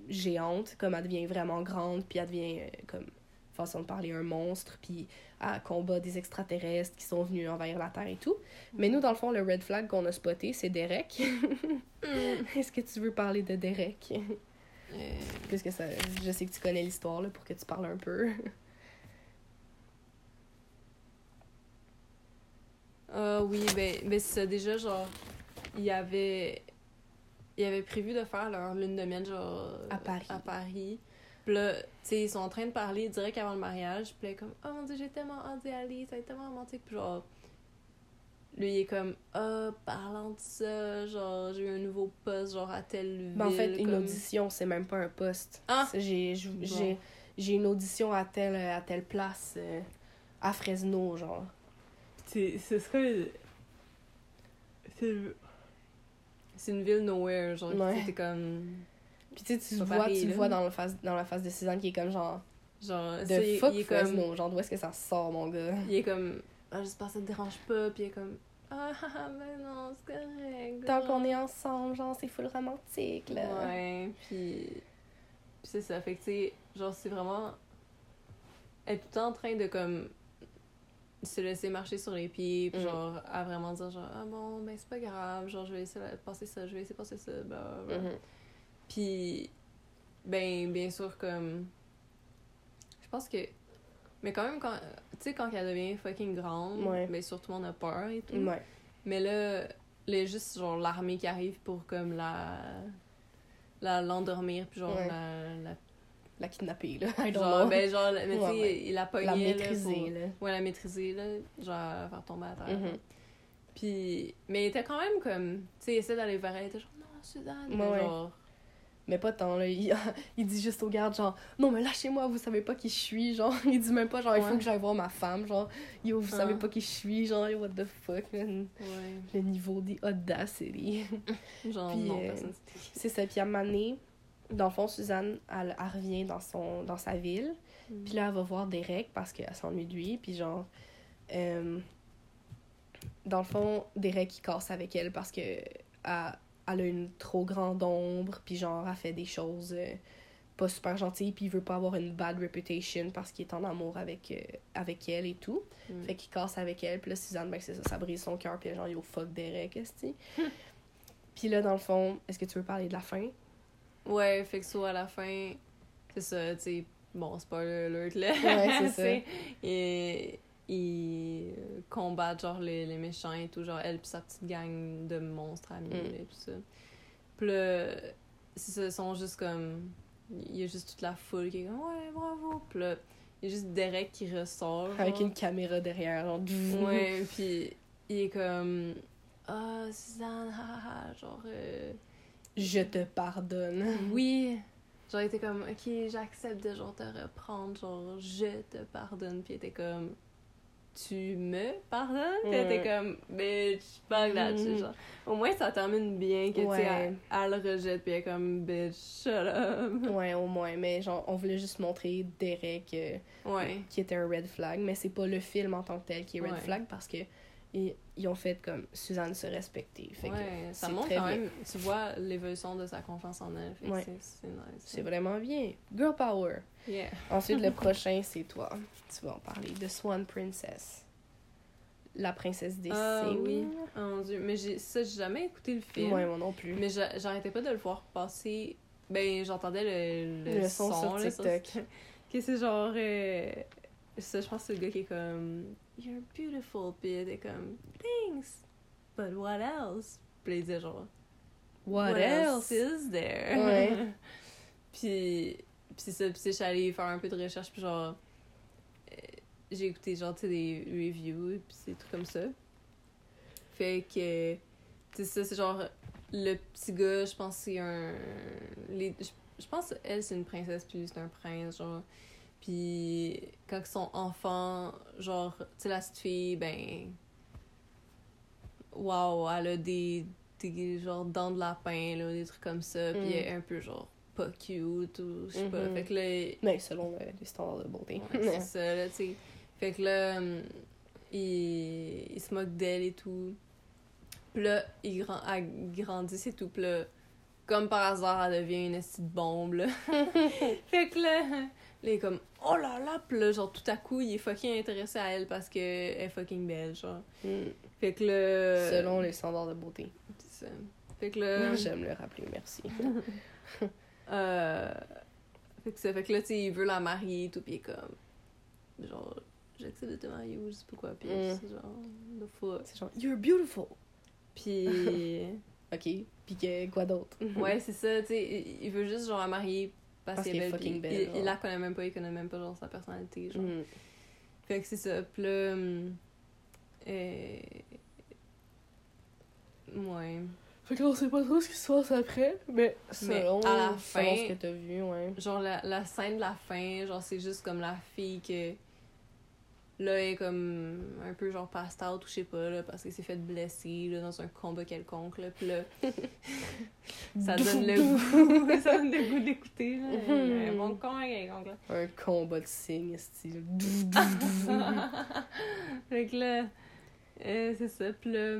géante, comme elle devient vraiment grande, puis elle devient comme façon de parler un monstre, puis elle combat des extraterrestres qui sont venus envahir la Terre et tout. Mais nous, dans le fond, le red flag qu'on a spoté, c'est Derek. Est-ce que tu veux parler de Derek? Euh, Puisque ça, je sais que tu connais l'histoire, pour que tu parles un peu. Ah oui, ben, ben c'est ça, déjà, genre, il y avait... Il avait prévu de faire leur lune de miel, genre... À Paris. À Paris. Puis là, tu sais, ils sont en train de parler direct avant le mariage. Puis là, comme, oh mon dieu, j'ai tellement hâte d'y aller, ça va être tellement romantique. Puis genre, lui, il est comme, ah, parlant de ça, genre, j'ai eu un nouveau poste, genre, à telle ville. Ben, en fait, une comme- audition, c'est même pas un poste. Ah! J'ai j'ai- j'ai- j'ai une audition à telle, à telle place, euh, à Fresno, genre. C'est, ce serait. C'est. C'est une ville nowhere, genre, Ouais. c'était comme. Puis tu sais, tu vois, pareil, tu le vois dans, le face, dans la face de Suzanne qui est comme genre Genre, de fuck il, est comme. Genre d'où est-ce que ça sort, mon gars? Il est comme. Ah, j'espère que ça te dérange pas, puis il est comme. Ah, ah, ben non, c'est correct. Tant qu'on est ensemble, genre c'est full romantique, là. Ouais, puis. Puis c'est ça, fait que tu sais, genre, c'est vraiment. Elle est tout le temps en train de comme. se laisser marcher sur les pieds, puis Mhm. genre, à vraiment dire, genre, ah bon, ben c'est pas grave, genre, je vais essayer de passer ça, je vais essayer de passer ça, blablabla. Mhm. Puis, ben, bien sûr, comme. Je pense que. Mais quand même, quand. Tu sais, quand elle devient fucking grande, Ouais. ben, surtout on a peur et tout. Ouais. Mais là, a juste, genre, l'armée qui arrive pour, comme, la. la l'endormir, puis genre, Ouais. la. la La kidnapper, là. I don't genre, know. ben, genre, mais tu sais, Ouais, ouais. il la pognait. la là, maîtriser, pour- là. Ouais, la maîtriser, là. Genre, faire tomber à terre. Mhm. Puis. Mais il était quand même comme. Tu sais, il essaie d'aller vers elle, il était genre, non, Suzanne. ouais. genre. Mais pas tant, là. Il, il dit juste aux gardes, genre, non, mais lâchez-moi, vous savez pas qui je suis. Genre, il dit même pas, genre, il faut que j'aille voir ma femme. Genre, yo, vous savez Ah. pas qui je suis. Genre, what the fuck, man. Ouais. Le niveau des audacity. Genre, Puis, non, euh, C'est ça. Puis à donné, dans le fond, Suzanne, elle, elle revient dans, son, dans sa ville. Puis là, elle va voir Derek parce qu'elle s'ennuie de lui. Puis genre, euh, dans le fond, Derek, il casse avec elle parce que elle, elle a une trop grande ombre. Puis genre, elle fait des choses euh, pas super gentilles. Puis il veut pas avoir une bad reputation parce qu'il est en amour avec, euh, avec elle et tout. Mm. Fait qu'il casse avec elle. Puis là, Suzanne, ben c'est ça, ça brise son cœur. Puis genre, yo, fuck Derek, est Puis là, dans le fond, est-ce que tu veux parler de la fin? Ouais, fait que soit à la fin, c'est ça, tu sais, bon, spoiler alert là. Ouais, c'est ça. Et ils combattent genre les, les méchants et tout, genre elle pis sa petite gang de monstres amis Mm. et tout ça. Puis là, ils sont juste comme. Il y a juste toute la foule qui est comme ouais, bravo. Puis là, il y a juste Derek qui ressort. Avec genre. une caméra derrière, genre. Ouais, puis il est comme. Ah, Suzanne, haha, genre. euh, Je te pardonne. oui. Genre, il était comme, ok, j'accepte de genre te reprendre, genre, je te pardonne. Puis il était comme, tu me pardonnes? Puis elle était comme, bitch, that shit, Mhm. genre. Au moins, ça termine bien que, tu Ouais. elle, elle le rejette, puis elle est comme, bitch, shut up. Ouais, au moins. Mais genre, on voulait juste montrer Derek euh, Ouais. qui était un red flag. Mais c'est pas le film en tant que tel qui est red Ouais. flag parce que ils, ils ont fait comme Suzanne se respecter. Fait que ça montre quand bien. même, tu vois l'évolution de sa confiance en elle. Nice. c'est vraiment bien. Girl power. Yeah. Ensuite, le prochain, c'est toi. Tu vas en parler. The Swan Princess. La princesse des Ah signes. oui. Oh mon dieu. Mais j'ai, ça, j'ai jamais écouté le film. Ouais, moi non plus. Mais j'a- j'arrêtais pas de le voir passer. Ben, j'entendais le, le, Le son sur là, TikTok. Que c'est genre. euh, Ça, je pense que c'est le gars qui est comme. You're beautiful. Puis il était comme. Thanks. But what else? Puis il disait genre. What, else? is there? Ouais. puis. Puis c'est ça. Puis c'est- je suis allée faire un peu de recherche. Puis genre. euh, J'ai écouté genre, tu sais, des reviews. Puis c'est tout comme ça. Fait que. C'est ça, c'est genre. Le petit gars, je pense c'est un. Les, je, pense elle, c'est une princesse, puis c'est un prince, genre. Puis quand ils sont enfants, genre, tu sais, la petite fille, ben. Waouh, elle a des, des genre dents de lapin, là, des trucs comme ça, puis Mm. elle est un peu genre pas cute ou je sais pas. Mhm. Fait que là, Mais selon les standards de beauté. Ouais, c'est ça, là, tu sais. Fait que là, hum, il, il se moque d'elle et tout. Puis là, il grand, elle grandit et tout. Puis là, comme par hasard, elle devient une petite bombe, là. fait que là, là, il est comme, oh là là! Puis là, genre, tout à coup, il est fucking intéressé à elle parce qu'elle est fucking belle, genre. Mm. Fait que là... Selon les standards de beauté. C'est ça. Fait que là... J'aime le rappeler, merci. Euh... Fait que ça, fait que là, tu sais, il veut la marier et tout, pis il est comme. Genre, j'accepte de te marier ou je sais pas quoi, pis Mm. c'est genre, the fuck. C'est genre, you're beautiful. Pis. Ok. Puis que, quoi d'autre? ouais, c'est ça, tu sais, il- veut juste, genre, la marier parce, Parce qu'elle est belle, pis fucking belle, il, il la connaît même pas, il connaît même pas, genre, sa personnalité, genre. Mm. Fait que c'est ça, pis là. hum, euh, Ouais. Fait qu'on sait pas trop ce qui se passe après, mais selon, à la selon fin- ce que t'as vu, ouais. Genre, la, la scène de la fin, genre, c'est juste comme la fille que. Là, elle est comme un peu genre passed out ou je sais pas, là, parce qu'elle s'est fait blesser là, dans un combat quelconque, là. Puis là, ça donne le goût. ça donne le goût d'écouter, là. Mhm. Un bon combat quelconque, là. Un combat de signes, style. fait que là, euh, c'est ça. Puis là,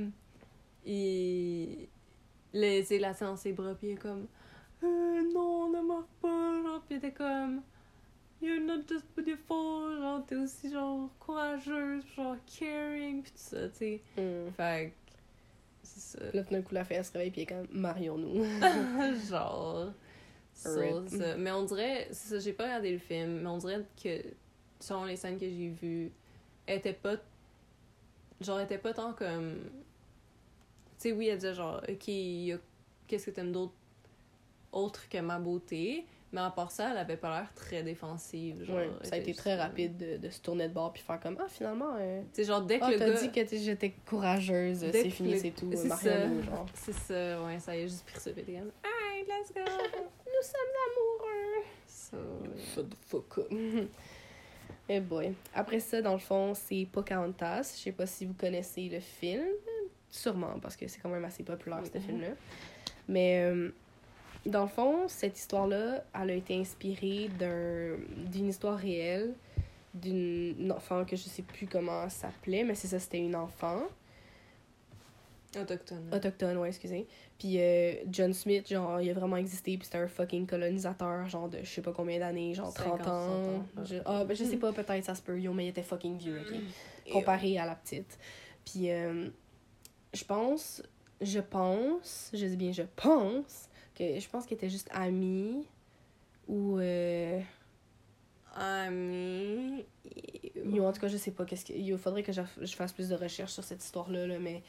il. Là, tu la ses bras, puis il est comme. Euh, non, ne meurs pas. Genre, puis il était comme. You're not just beautiful. Genre, t'es aussi, genre, courageuse, genre, caring, puis tout ça, tu sais. Mm. Fait. C'est ça. Là, tout d'un coup, la fille, elle se réveille, puis elle est comme, marions-nous. genre. Ça, Rip. ça. Mais on dirait. C'est ça, j'ai pas regardé le film, mais on dirait que, selon les scènes que j'ai vues, elle était pas. Genre, elle était pas tant comme. Sais, oui, elle disait genre, ok, qu'est-ce que t'aimes d'autre autre que ma beauté? Mais à part ça, elle avait pas l'air très défensive. Genre, ça a été très rapide de, de se tourner de bord, puis faire comme, ah, finalement, euh, sais, genre, dès que ah, le gars. dit que j'étais courageuse, c'est fini, le- c'est tout, c'est ça. genre. C'est ça, ouais, ça y a juste pris t'es comme, alright, let's go! Nous sommes amoureux! So, fuck up. Eh boy. Après ça, dans le fond, c'est Pocahontas. Je sais pas si vous connaissez le film. Sûrement, parce que c'est quand même assez populaire, ce Mhm. film-là. Mais euh, dans le fond, cette histoire-là, elle a été inspirée d'un- d'une histoire réelle d'une enfant que je sais plus comment s'appelait, mais c'est ça, c'était une enfant. Autochtone. Autochtone, ouais, excusez. Puis euh, John Smith, genre, il a vraiment existé, puis c'était un fucking colonisateur, genre, de je sais pas combien d'années, genre 30 50, ans. 60 ans. Je, ah, ben, je sais pas, peut-être ça se peut, yo, mais il était fucking vieux, ok? Et- Comparé à la petite. Puis euh, je pense, je pense, je dis bien je pense, que je pense qu'ils étaient juste amis. Ou. Euh... Amis. Ou en tout cas, je sais pas. qu'est-ce que... Il faudrait que je, je fasse plus de recherches sur cette histoire-là, là, mais.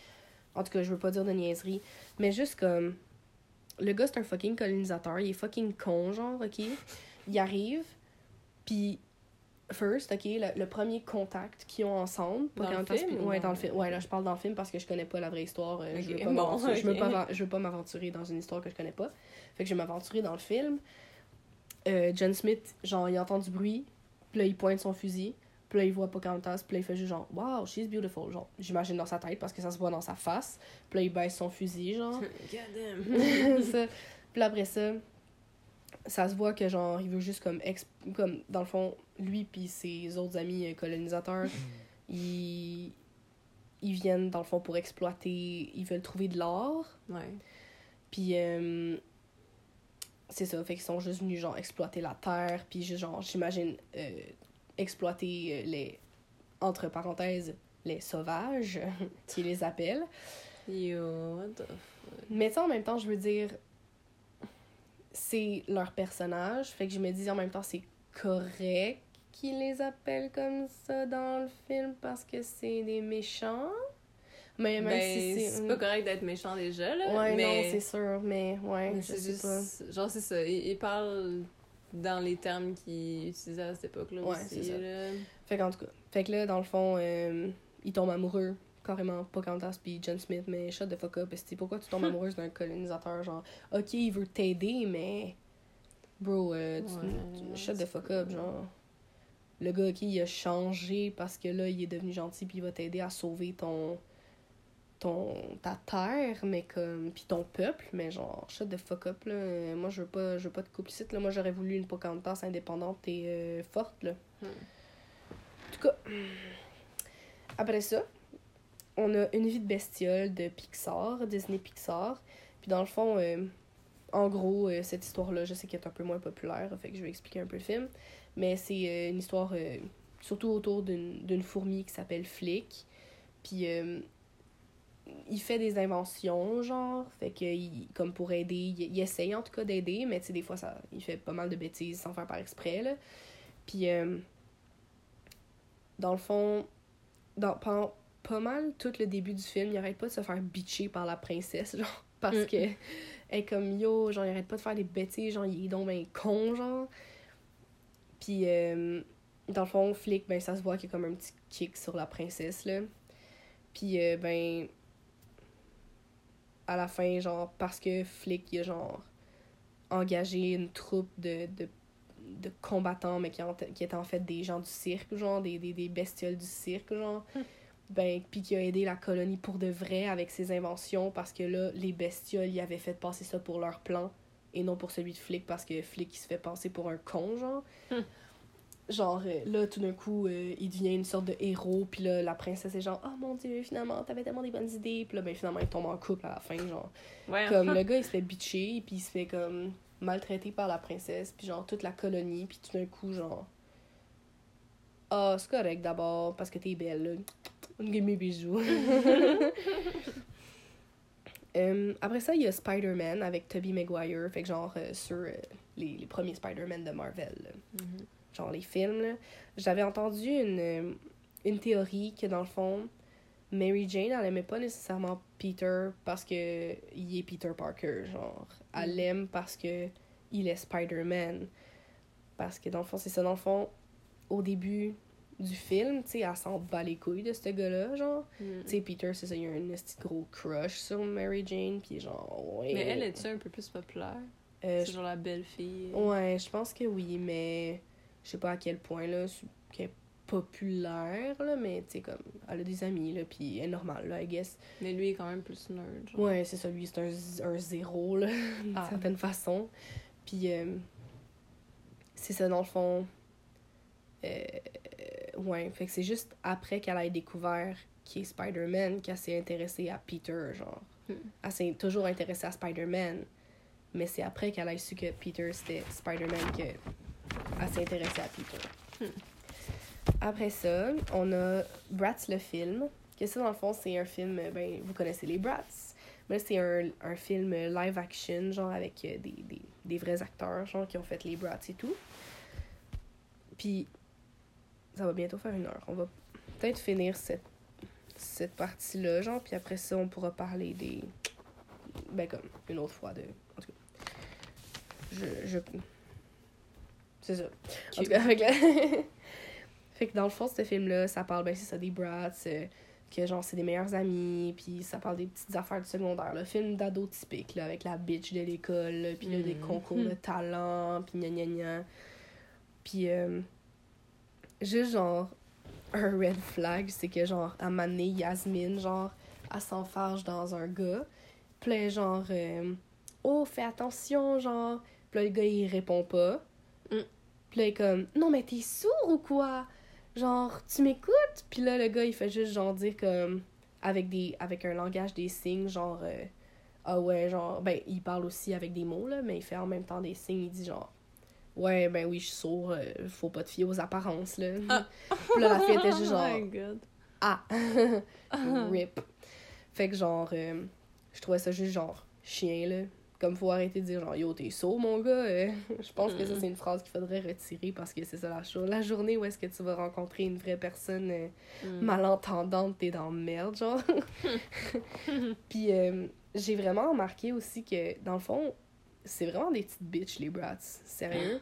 En tout cas, je veux pas dire de niaiserie. Mais juste comme. Le gars, c'est un fucking colonisateur. Il est fucking con, genre, ok? Il arrive, puis First, ok, le, le premier contact qu'ils ont ensemble. Dans le film ouais, dans- le film. Ouais, là, je parle dans le film parce que je connais pas la vraie histoire. euh, je veux Ok, pas bon, m'aventurer- je veux pas pas m'aventurer dans une histoire que je connais pas. Fait que je vais m'aventurer dans le film. Euh, John Smith, genre, il entend du bruit, puis là, il pointe son fusil, puis là, il voit Pocahontas, puis là, il fait juste genre, wow, she's beautiful. Genre, j'imagine dans sa tête parce que ça se voit dans sa face. Puis là, il baisse son fusil, genre. God ça. Puis après ça, ça se voit que genre il veut juste comme ex- comme dans le fond lui puis ses autres amis euh, colonisateurs ils ils viennent dans le fond pour exploiter ils veulent trouver de l'or. Ouais. puis euh, c'est ça fait qu'ils sont juste venus genre exploiter la terre puis juste genre j'imagine euh, exploiter les entre parenthèses les sauvages qui les appellent. Yo, what the Mais tu sais, en même temps, je veux dire, c'est leur personnage. Fait que je me dis en même temps, c'est correct qu'ils les appellent comme ça dans le film parce que c'est des méchants. Mais même Ben, si c'est. c'est pas correct d'être méchant déjà, là. Ouais, mais... non, c'est sûr, mais ouais, mais je c'est sais juste... pas. Genre, c'est ça. Il, il parle dans les termes qu'il utilisait à cette époque-là Ouais, aussi, c'est ça. là. Fait qu'en tout cas, fait que là, dans le fond, euh, ils tombent amoureux, carrément, Pocahontas puis John Smith, mais shut the fuck up, pourquoi tu tombes amoureuse d'un colonisateur, genre, ok, il veut t'aider, mais, bro, euh, tu, Ouais, tu- shut the fuck up, genre. Le gars, ok, il a changé parce que là, il est devenu gentil puis il va t'aider à sauver ton, ton, ta terre, mais comme, puis ton peuple, mais genre, shut the fuck up, là, moi, je veux pas, je veux pas de complicite, là, moi, j'aurais voulu une Pocahontas indépendante et euh, forte, là. Hmm. En tout cas, après ça, on a Une vie de bestiole de Pixar, Disney Pixar. Puis dans le fond, euh, en gros, euh, cette histoire-là, je sais qu'elle est un peu moins populaire, fait que je vais expliquer un peu le film. Mais c'est euh, une histoire surtout autour d'une fourmi qui s'appelle Flick. Puis il fait des inventions, genre, fait que, il- comme pour aider, il, essaye en tout cas d'aider, mais tu sais, des fois, ça, il fait pas mal de bêtises sans faire par exprès, là. Puis, dans le fond, dans, pas mal tout le début du film, il arrête pas de se faire bitcher par la princesse, genre, parce Mm. que elle est comme yo, genre, il arrête pas de faire des bêtises, genre, il est donc ben con, genre. Puis, euh, dans le fond, Flick, ben, ça se voit qu'il y a comme un petit kick sur la princesse, là. Puis, euh, ben, à la fin, genre, parce que Flick, il a, genre, engagé une troupe de, de, de combattants, mais qui, en- qui étaient en fait des gens du cirque, genre, des, des, des bestioles du cirque, genre. Ben, puis qui a aidé la colonie pour de vrai avec ses inventions, parce que là, les bestioles, ils avaient fait passer ça pour leur plan, et non pour celui de Flick, parce que Flick, il se fait passer pour un con, genre. Genre, euh, là, tout d'un coup, euh, il devient une sorte de héros, puis là, la princesse est genre, oh mon dieu, finalement, t'avais tellement des bonnes idées, puis là, ben, finalement, il tombe en couple à la fin, genre. Ouais, Comme le gars, il se fait bitcher, puis il se fait comme maltraiter par la princesse, puis genre toute la colonie, puis tout d'un coup, genre. Ah, c'est correct d'abord, parce que t'es belle, là. Give me. Euh, après ça, il y a Spider-Man avec Tobey Maguire, fait que genre euh, sur euh, les, les premiers Spider-Man de Marvel. Mhm. genre les films, j'avais entendu une, euh, une théorie que dans le fond, Mary Jane, elle aimait pas nécessairement Peter parce que il est Peter Parker, genre. Elle Mm. l'aime parce que il est Spider-Man. Parce que dans le fond, c'est ça, dans le fond, au début du film, tu sais, elle s'en bat les couilles de ce gars-là, genre. Mhm. Tu sais, Peter, c'est ça, il y a un petit gros crush sur Mary Jane, puis genre, ouais. Mais elle, est-tu un peu plus populaire? Euh, c'est genre la belle fille. Ouais, je pense que oui, mais je sais pas à quel point, là, qu'elle est populaire, là, mais tu sais, comme, elle a des amis, là, puis elle est normale, là, I guess. Mais lui est quand même plus nerd. Genre. Ouais, c'est ça, lui, c'est un, un zéro, là, d'une Ah. certaine façon. Puis, euh, c'est ça, dans le fond. Euh, ouais, fait que c'est juste après qu'elle ait découvert qui est Spider-Man qu'elle s'est intéressée à Peter, genre. Hmm. Elle s'est toujours intéressée à Spider-Man, mais c'est après qu'elle ait su que Peter c'était Spider-Man que elle s'est intéressée à Peter. Hmm. Après ça, on a Bratz le film. Que ça, dans le fond, c'est un film, euh, ben, vous connaissez les Bratz. Mais c'est un, un film live action, genre avec euh, des, des, des vrais acteurs, genre qui ont fait les Brats et tout. Puis, ça va bientôt faire une heure. On va peut-être finir cette, cette partie-là, genre, puis après ça, on pourra parler des. Ben, comme, une autre fois de. En tout cas. Je. je... C'est ça. En tout cas, avec la... fait que dans le fond, ce film-là, ça parle, ben, c'est ça, des brats, euh, que genre, c'est des meilleurs amis, puis ça parle des petites affaires du secondaire, le film d'ado typique, là, avec la bitch de l'école, là, puis là, des Mhm. concours de talent, puis gna gna gna. Puis, euh, juste genre, un red flag, c'est que genre, à Yasmine, genre, elle s'enfarge dans un gars, puis là, genre, euh, oh, fais attention, genre, puis là, le gars, il répond pas. Mm. Puis là, il est comme, non, mais t'es sourd ou quoi? Genre, tu m'écoutes? Puis là, le gars, il fait juste, genre, dire comme, avec, des, avec un langage des signes, genre, euh, ah ouais, genre, ben, il parle aussi avec des mots, là, mais il fait en même temps des signes, il dit genre, ouais, ben oui, je suis sourd, euh, faut pas te fier aux apparences, là. Ah. Puis là, la fille était juste genre, Oh my god. ah, rip. Fait que genre, euh, je trouvais ça juste genre chien, là. Comme faut arrêter de dire genre, yo, t'es sourd, mon gars. euh. je pense que ça, Mm. c'est une phrase qu'il faudrait retirer parce que c'est ça la chose. La journée où est-ce que tu vas rencontrer une vraie personne euh, Mm. malentendante, t'es dans merde, genre. Puis j'ai vraiment remarqué aussi que, dans le fond, c'est vraiment des petites bitches, les brats. Sérieux?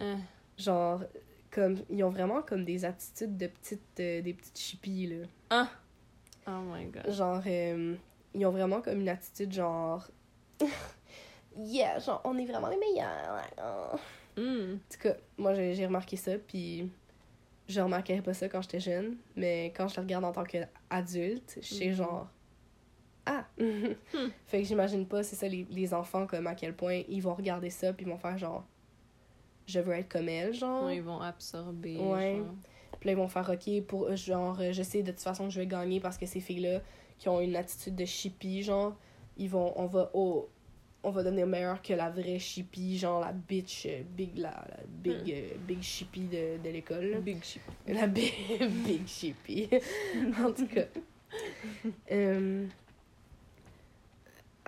Ah. Genre, comme, ils ont vraiment comme des attitudes de petites, euh, des petites chippies, là. Ah. Oh my god. Genre, euh, ils ont vraiment comme une attitude genre. yeah, genre, on est vraiment les meilleurs. Mm. En tout cas, moi j'ai remarqué ça, puis je remarquais pas ça quand j'étais jeune, mais quand je le regarde en tant qu'adulte, je sais Mhm. genre. Ah! fait que j'imagine pas, c'est ça, les, les enfants, comme à quel point ils vont regarder ça, puis ils vont faire genre. Je veux être comme elle, genre. Ouais, ils vont absorber. Ouais. genre. Puis là, ils vont faire OK pour genre, euh, je sais de toute façon que je vais gagner parce que ces filles-là qui ont une attitude de chippie, genre, ils vont, on va, oh, on va devenir meilleur que la vraie chippie, genre la bitch, euh, big, la, la big, Hmm. euh, big chippie de, de l'école. Big ship. La big, big chippie. en tout cas. Euh,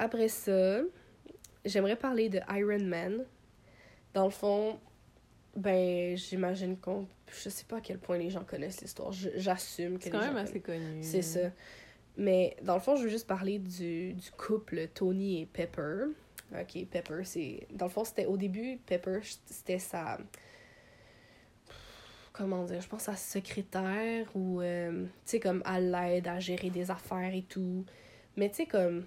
après ça, j'aimerais parler de Iron Man. Dans le fond, ben, j'imagine qu'on. Je sais pas à quel point les gens connaissent l'histoire. J'assume que C'est quand même assez connu. C'est ça. Mais dans le fond, je veux juste parler du, du couple Tony et Pepper. Ok, Pepper, c'est. Dans le fond, c'était au début, Pepper, c'était sa. Comment dire Je pense sa secrétaire ou. euh, tu sais, comme à l'aide à gérer des affaires et tout. Mais tu sais, comme.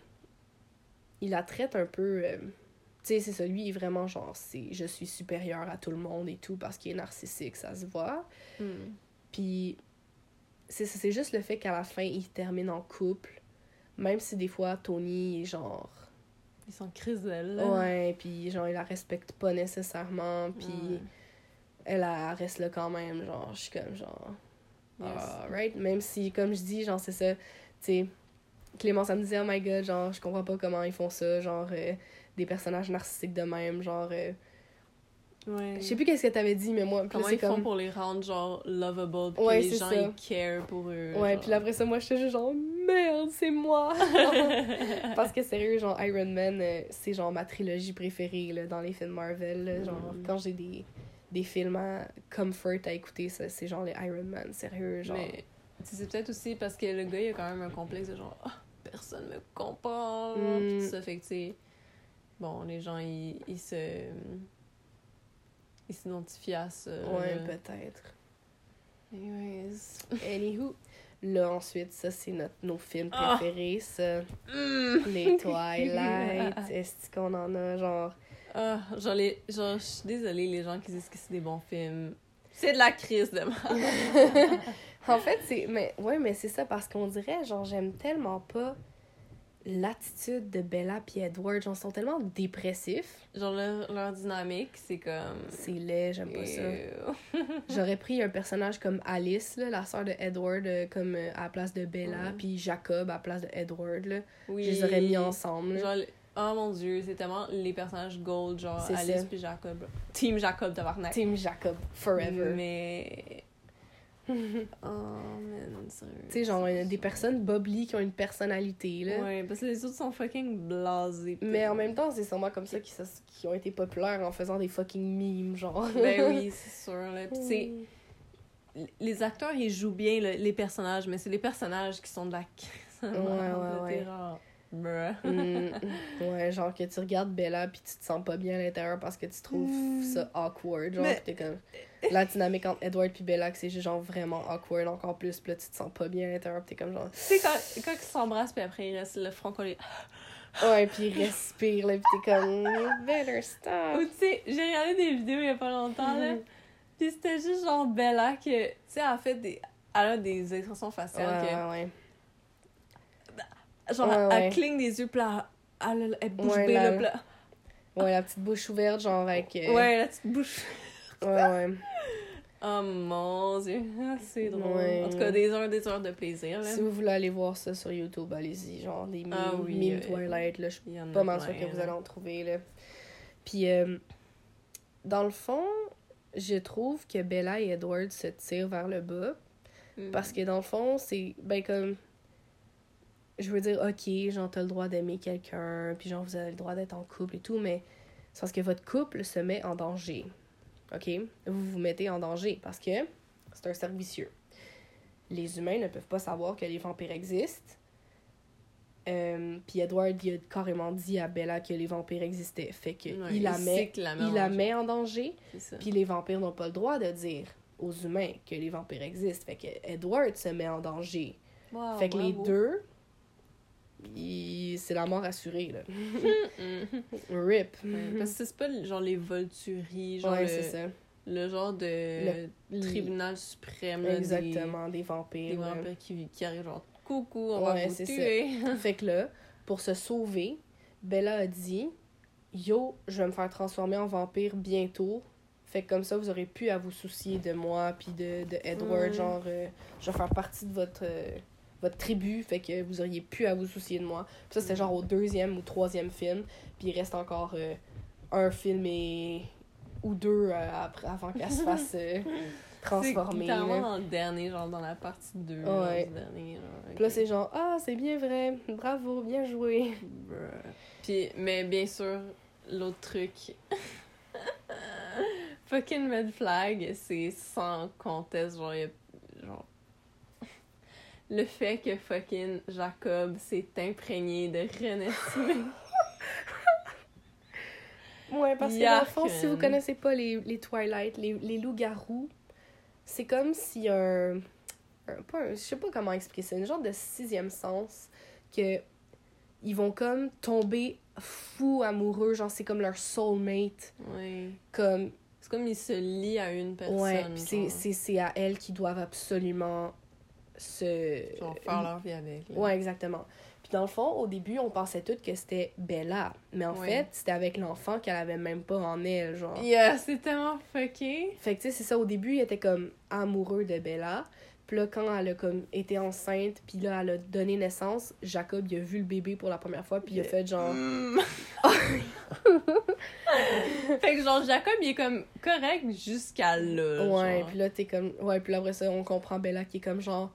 Il la traite un peu. euh, tu sais, c'est ça, lui, il est vraiment genre, c'est je suis supérieur à tout le monde et tout parce qu'il est narcissique, ça se voit. Mm. Puis c'est c'est juste le fait qu'à la fin, ils terminent en couple. Même si des fois, Tony est genre... Ils sont crisels. Ouais, puis genre, il la respecte pas nécessairement. Puis elle reste là quand même. Genre, je suis comme genre... Yes. Alright. Même si, comme je dis, genre, c'est ça. Tu sais, Clément, ça me disait, oh my god, genre, je comprends pas comment ils font ça. Genre, euh, des personnages narcissiques de même. Genre, euh, Ouais. je sais plus qu'est-ce que t'avais dit, mais moi, là, Comment ils font comme... pour les rendre genre lovable puis Ouais, que les gens ça. ils care pour eux. Ouais, puis là, après ça, moi, j'étais juste genre, merde, c'est moi! Parce que sérieux, genre, Iron Man, euh, c'est genre ma trilogie préférée là, dans les films Marvel. là. genre, Mm. quand j'ai des, des films à comfort à écouter, c'est genre les Iron Man, sérieux, genre. Mais c'est peut-être aussi parce que le gars il a quand même un complexe de genre Ah, personne me comprend. Mm. Puis ça fait que tu sais bon les gens ils, ils se ils s'identifient à ça. ouais, peut-être. Anyways. Anywho, là, ensuite, ça, c'est notre, nos films Ah. préférés, ça. Mm. Les Twilight, est-ce qu'on en a, genre... Ah, genre, les, genre, je suis désolée, les gens qui disent que c'est des bons films. C'est de la crise de. En fait, c'est... Mais, ouais, mais c'est ça, parce qu'on dirait, genre, j'aime tellement pas l'attitude de Bella puis Edward. Genre, ils sont tellement dépressifs. Genre, leur, leur dynamique, c'est comme. C'est laid, j'aime pas ça. J'aurais pris un personnage comme Alice, là, la sœur de Edward, euh, comme euh, à la place de Bella, puis Jacob à la place de Edward, là. Oui. Je les aurais mis ensemble. Genre, oh mon dieu, c'est tellement les personnages gold, genre Alice puis Jacob. Team Jacob, tabarnak. Team Jacob, forever. Mais. Oh, man, sérieux. Tu sais, genre, il y a des personnes bubbly qui ont une personnalité, là. Ouais, parce que les autres sont fucking blasés. Mais en même temps, c'est sûrement comme ça qu'ils qu'ils ont été populaires en faisant des fucking memes, genre. Ben oui, c'est sûr. Là. Puis, sais, les acteurs, ils jouent bien le- les personnages, mais c'est les personnages qui sont de la Ouais, ouais, ouais. Bruh. Mm, ouais, genre que tu regardes Bella puis tu te sens pas bien à l'intérieur parce que tu trouves Mm. ça awkward. Genre, t'es comme. La dynamique entre Edward puis Bella, que c'est juste genre vraiment awkward encore plus, pis là tu te sens pas bien à l'intérieur, t'es comme genre. Tu sais, quand, quand ils s'embrassent, puis après, ils restent le front collé. Ouais, pis il respire, là, pis t'es comme. You better stop. Ou tu sais, j'ai regardé des vidéos il y a pas longtemps, là. Mhm. Puis c'était juste genre Bella que, tu sais, elle fait des. Elle a des expressions Ouais, faciales ouais, ouais. que. Genre, Ouais, elle, ouais. elle cligne des yeux, puis elle, elle bouge Ouais, bée, là, puis Ouais, la petite bouche ouverte, genre avec. euh, Ouais, la petite bouche. Ouais, ouais. Oh mon dieu, Ah, c'est drôle. Ouais. En tout cas, des heures, des heures de plaisir, là. Si vous voulez aller voir ça sur YouTube, allez-y. Genre des memes, Ah oui, euh, Twilight, là, je suis pas mal sûre que vous allez en trouver, là. Puis, euh, dans le fond, je trouve que Bella et Edward se tirent vers le bas. Mm. Parce que dans le fond, c'est ben comme. Je veux dire, ok, genre, t'as le droit d'aimer quelqu'un, puis genre, vous avez le droit d'être en couple et tout, mais c'est parce que votre couple se met en danger. Ok? Vous vous mettez en danger parce que c'est un cercle vicieux. Les humains ne peuvent pas savoir que les vampires existent. Euh, puis Edward, il a carrément dit à Bella que les vampires existaient. Fait que Ouais, il la met, qu'il la met il en la danger. met en danger. C'est ça. Puis les vampires n'ont pas le droit de dire aux humains que les vampires existent. Fait que Edward se met en danger. Wow, fait que les deux, il- c'est la mort assurée, là. Rip. Ouais, parce que c'est pas genre les volturies, genre ouais, le, c'est ça. le genre de Le- tribunal suprême là, des- Exactement, des, des, vampires. là. vampires qui, qui arrivent genre coucou, on va Ouais, vous c'est ça. tuer. fait que là, pour se sauver, Bella a dit Yo, je vais me faire transformer en vampire bientôt. Fait que comme ça, vous aurez plus à vous soucier de moi puis de, de Edward. Genre, euh, je vais faire partie de votre, euh, votre tribu. Fait que vous auriez plus à vous soucier de moi. Puis ça, c'était genre au deuxième ou troisième film. Puis il reste encore euh, un film et... ou deux euh, après, avant qu'elle se fasse euh, C'est transformer. là. dans le dernier, genre dans la partie 2 Ouais. du dernier. Genre, Puis là, c'est genre Ah, c'est bien vrai. Bravo, bien joué. Bruh. Puis, mais bien sûr, l'autre truc. fucking Red Flag, c'est sans conteste. Genre, y a- genre. Le fait que fucking Jacob s'est imprégné de René Simé. Ouais, parce que dans le fond, si vous connaissez pas les, les Twilight, les, les loups-garous, c'est comme si un, un- pas un- Je sais pas comment expliquer ça, une genre de sixième sens que ils vont comme tomber fous amoureux, genre c'est comme leur soulmate, Ouais. comme... C'est comme il se lie à une personne. ouais, c'est- à elles qu'ils doivent absolument se... Genre faire leur vie avec. là. Ouais, exactement. Puis dans le fond, au début, on pensait toutes que c'était Bella. Mais en Ouais. fait, c'était avec l'enfant qu'elle avait même pas en elle, genre. Yeah, c'est tellement fucké. Fait que tu sais, c'est ça, au début, il était comme amoureux de Bella. Puis là, quand elle a comme été enceinte, puis là, elle a donné naissance, Jacob, il a vu le bébé pour la première fois, puis il a fait genre... Mm. fait que genre Jacob il est comme correct jusqu'à là. ouais, puis là, t'es comme... Ouais, puis là, après ça, on comprend Bella qui est comme genre...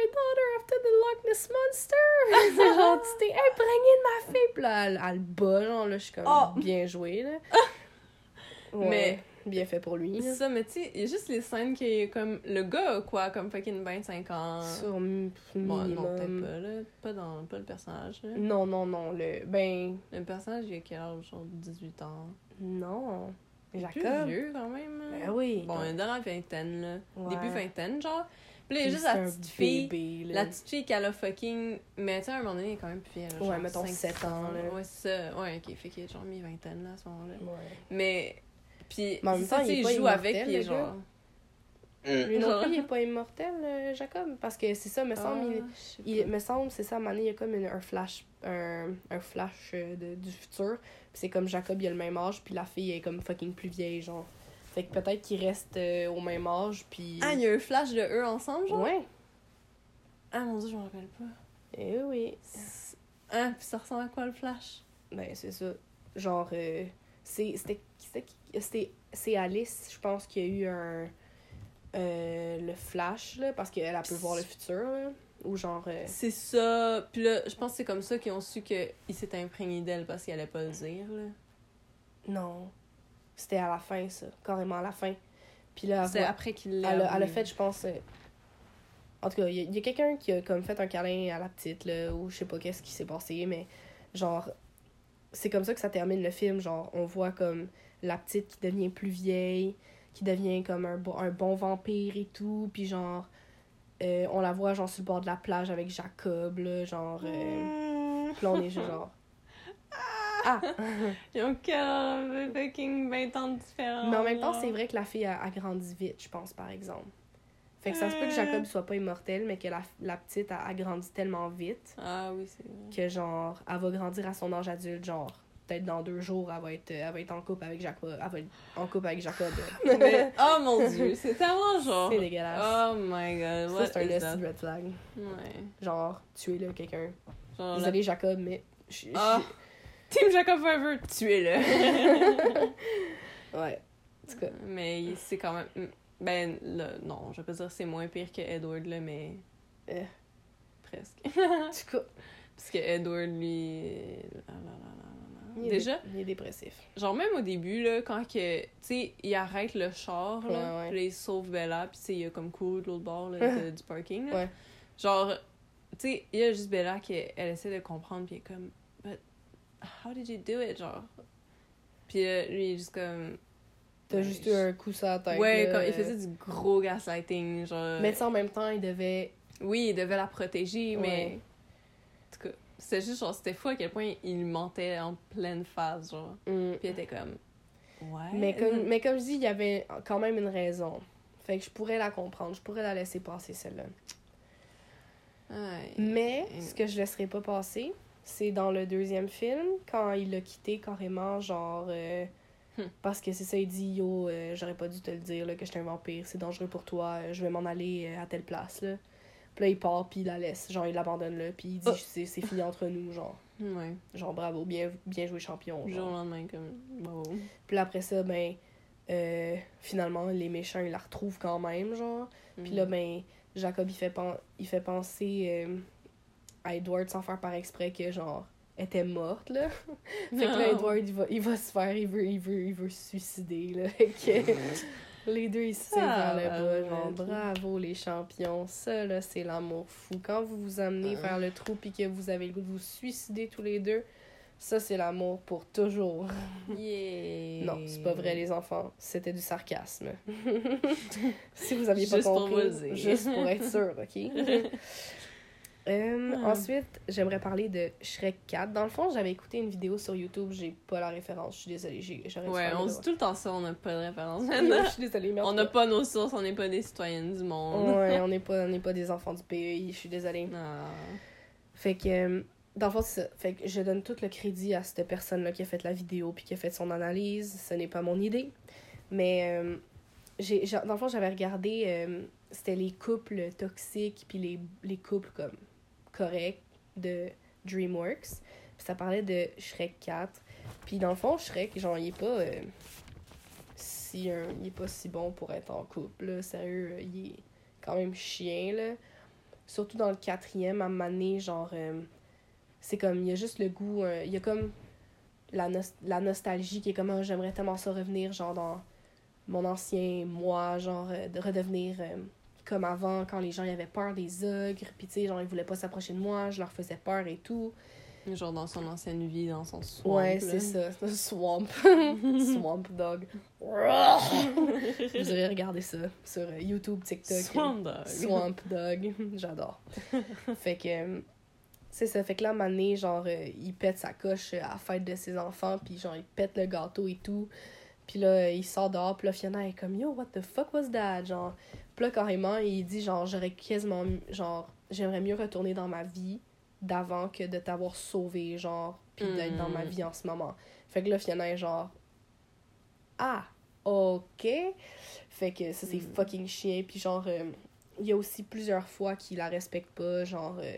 My daughter after the Loch Ness Monster! c'est genre, tu t'es imprégné de ma fille! Puis là, elle, elle le bat, genre, là, je suis comme... Oh. Bien joué, là. Ouais, Mais- Bien fait pour lui. C'est ça, mais tu sais, il y a juste les scènes qui est comme. Le gars a quoi, comme fucking 25 ans? Sur Bon, non, peut-être pas, là. Pas, dans, pas le personnage, là. Non, non, non, le... Ben... Le personnage, il a quel âge, genre 18 ans? Non. Il est Jacob. Plus vieux quand même. hein? Ben oui. Bon, il est dans la vingtaine, là. Ouais. Début vingtaine, genre. Puis là, il y a Puis juste la petite fille. bébé. La petite fille qu'elle a fucking. Mais tu sais, à un moment donné, elle est quand même plus vieille. Ouais, genre mettons 5, 7 ans, là. Ouais, c'est ça. Ouais, ok. Fait qu'il est genre mi-vingtaine, là, à ce moment-là. Ouais. Mais. Puis, Mais en même ça, temps, il joue avec, puis il est genre. Lui non plus, il est pas immortel, euh, Jacob. Parce que c'est ça, me semble, il- Ah, sais il, me semble, c'est ça, à un moment donné, il y a comme une- un flash, un, un flash euh, de, du futur. Puis c'est comme Jacob, il a le même âge, puis la fille est comme fucking plus vieille, genre. Fait que peut-être qu'ils restent euh, au même âge, puis... Ah, il y a un flash de eux ensemble, genre? Ouais. Ah mon dieu, je me rappelle pas. Eh oui. Ah, puis ça ressemble à quoi le flash? Ben, c'est ça. Genre, euh, c'est, c'était, c'est Alice, je pense, qui a eu un, euh, le flash, là, parce qu'elle elle peut voir le futur, là. Ou genre. C'est ça. Puis là, je pense que c'est comme ça qu'ils ont su qu'il s'était imprégné d'elle parce qu'il allait pas le dire, là. Non. C'était à la fin, ça. Carrément à la fin. Puis là, C'est après qu'il l'a elle, a, elle a fait, je pense. euh, En tout cas, il y a, quelqu'un qui a comme fait un câlin à la petite, là, ou je sais pas qu'est-ce qui s'est passé, mais genre. C'est comme ça que ça termine le film. Genre, on voit comme la petite qui devient plus vieille, qui devient comme un, bon- un bon vampire et tout. Puis genre. euh, on la voit genre sur le bord de la plage avec Jacob, là, genre. euh, Puis là, on est juste genre. Ah! Ils ont quel fucking 20 ans de différence. Mais en même temps, c'est vrai que la fille a, a grandi vite, je pense, par exemple. Fait que ça se peut que Jacob soit pas immortel, mais que la, la petite a, a grandi tellement vite Ah oui, c'est vrai. que, genre, elle va grandir à son âge adulte, genre, peut-être dans deux jours, elle va être, elle va être en couple avec Jacob. Elle va être en couple avec Jacob. Mais- oh mon dieu, c'est tellement genre. C'est dégueulasse. Oh my god, ça, what c'est un red flag. Ouais. Genre, tuer-le, quelqu'un. Genre, la... Désolé, Jacob, mais... je- je- Ah. Team Jacob Forever, tuez-le. Ouais. En tout cas, mais c'est quand même. Ben, là, non, je vais pas dire que c'est moins pire que Edward, là, mais. Euh. Presque. en tout cas, Parce que Edward, lui. là, là, il est, Déjà, dé- il est dépressif. genre, même au début, là, quand que. Tu sais, il arrête le char, là, Ouais, ouais. il sauve Bella, puis tu sais, il y a comme cool de l'autre bord, là, de- du parking, là. Ouais. Genre, tu sais, il y a juste Bella qui elle essaie de comprendre, puis elle est comme, but how did you do it, genre? Puis euh, lui, il est juste comme. T'as Ouais, juste eu un coup sur la tête. Ouais, là. quand il faisait du gros gaslighting, genre. Mais en même temps, il devait. Oui, il devait la protéger, mais. En tout cas, c'était juste genre, c'était fou à quel point il mentait en pleine phase, genre. Hmm. Puis elle était comme. Ouais. Mais comme, mais comme je dis, il y avait quand même une raison. Fait que je pourrais la comprendre. Je pourrais la laisser passer, celle-là. Ouais. Mais ce que je laisserai pas passer, c'est dans le deuxième film, quand il l'a quitté carrément, genre. euh, Hmm. Parce que c'est ça, il dit Yo, euh, j'aurais pas dû te le dire là, que j'étais un vampire, c'est dangereux pour toi, euh, je vais m'en aller à telle place. Là. Puis là, il part, puis il la laisse. Genre, il l'abandonne là, puis il dit Oh. C'est c'est fini entre nous, genre. Ouais. Genre, bravo, bien, bien joué, champion. Genre. jour lendemain, comme. Wow. Puis là, après ça, ben, euh, finalement, les méchants, ils la retrouvent quand même, genre. Puis Mm. là, ben, Jacob, il fait, pen- il fait penser à Edward sans faire par exprès que, genre, était morte, là. fait que là. Edward, il va, il va se faire, il veut, il veut, il veut se suicider, là. Que les deux, ils se Ah, vers le bas, genre, bravo, les champions. Ça, là, c'est l'amour fou. Quand vous vous amenez Ah. vers le trou puis que vous avez le goût de vous suicider tous les deux, ça, c'est l'amour pour toujours. Yeah. Non, c'est pas vrai, les enfants. C'était du sarcasme. si vous aviez pas Juste pour compris, dire. juste pour être sûr, OK? Euh, Ah. Ensuite, j'aimerais parler de Shrek 4. Dans le fond, j'avais écouté une vidéo sur YouTube, j'ai pas la référence, je suis désolée. j'ai- Ouais, on dit tout le temps ça, on n'a pas de référence. Je suis désolée, mais On n'a pas nos sources, on n'est pas des citoyennes du monde. Ouais, on n'est pas, on pas des enfants du pays, je suis désolée. Ah. Fait que, euh, dans le fond, c'est ça. Fait que je donne tout le crédit à cette personne-là qui a fait la vidéo puis qui a fait son analyse. Ce n'est pas mon idée. Mais, euh, j'ai- dans le fond, j'avais regardé, euh, c'était les couples toxiques puis les, les couples comme corrects de DreamWorks. Puis ça parlait de Shrek 4. Puis dans le fond, Shrek, genre, il est pas... euh, si il est pas si bon pour être en couple, là. Sérieux, il est quand même chien, là. Surtout dans le quatrième, à Mané, genre... euh, c'est comme, il y a juste le goût... euh, il y a comme la, nos- la nostalgie qui est comme, Ah, j'aimerais tellement ça revenir, genre, dans mon ancien moi, genre, de redevenir... comme avant, quand les gens ils avaient peur des ogres, puis tu sais, genre, ils voulaient pas s'approcher de moi, je leur faisais peur et tout. Genre dans son ancienne vie, dans son swamp. ouais, c'est ça. Swamp. Swamp Dog. Vous aurez regardé ça sur YouTube, TikTok. Swamp Dog. Swamp Dog. J'adore. fait que. C'est ça. Fait que là, Mané, genre, euh, il pète sa coche à la fête de ses enfants, puis genre, il pète le gâteau et tout. Puis là, il sort dehors, puis là, Fiona est comme Yo, what the fuck was that? Genre, puis là, carrément, il dit, genre, j'aurais quasiment. Genre, j'aimerais mieux retourner dans ma vie d'avant que de t'avoir sauvé, genre, puis d'être dans ma Mm. vie en ce moment. Fait que là, Fiona est genre Ah, ok. Fait que ça, c'est Mm. fucking chien. Puis genre, euh, il y a aussi plusieurs fois qu'il la respecte pas, genre, euh,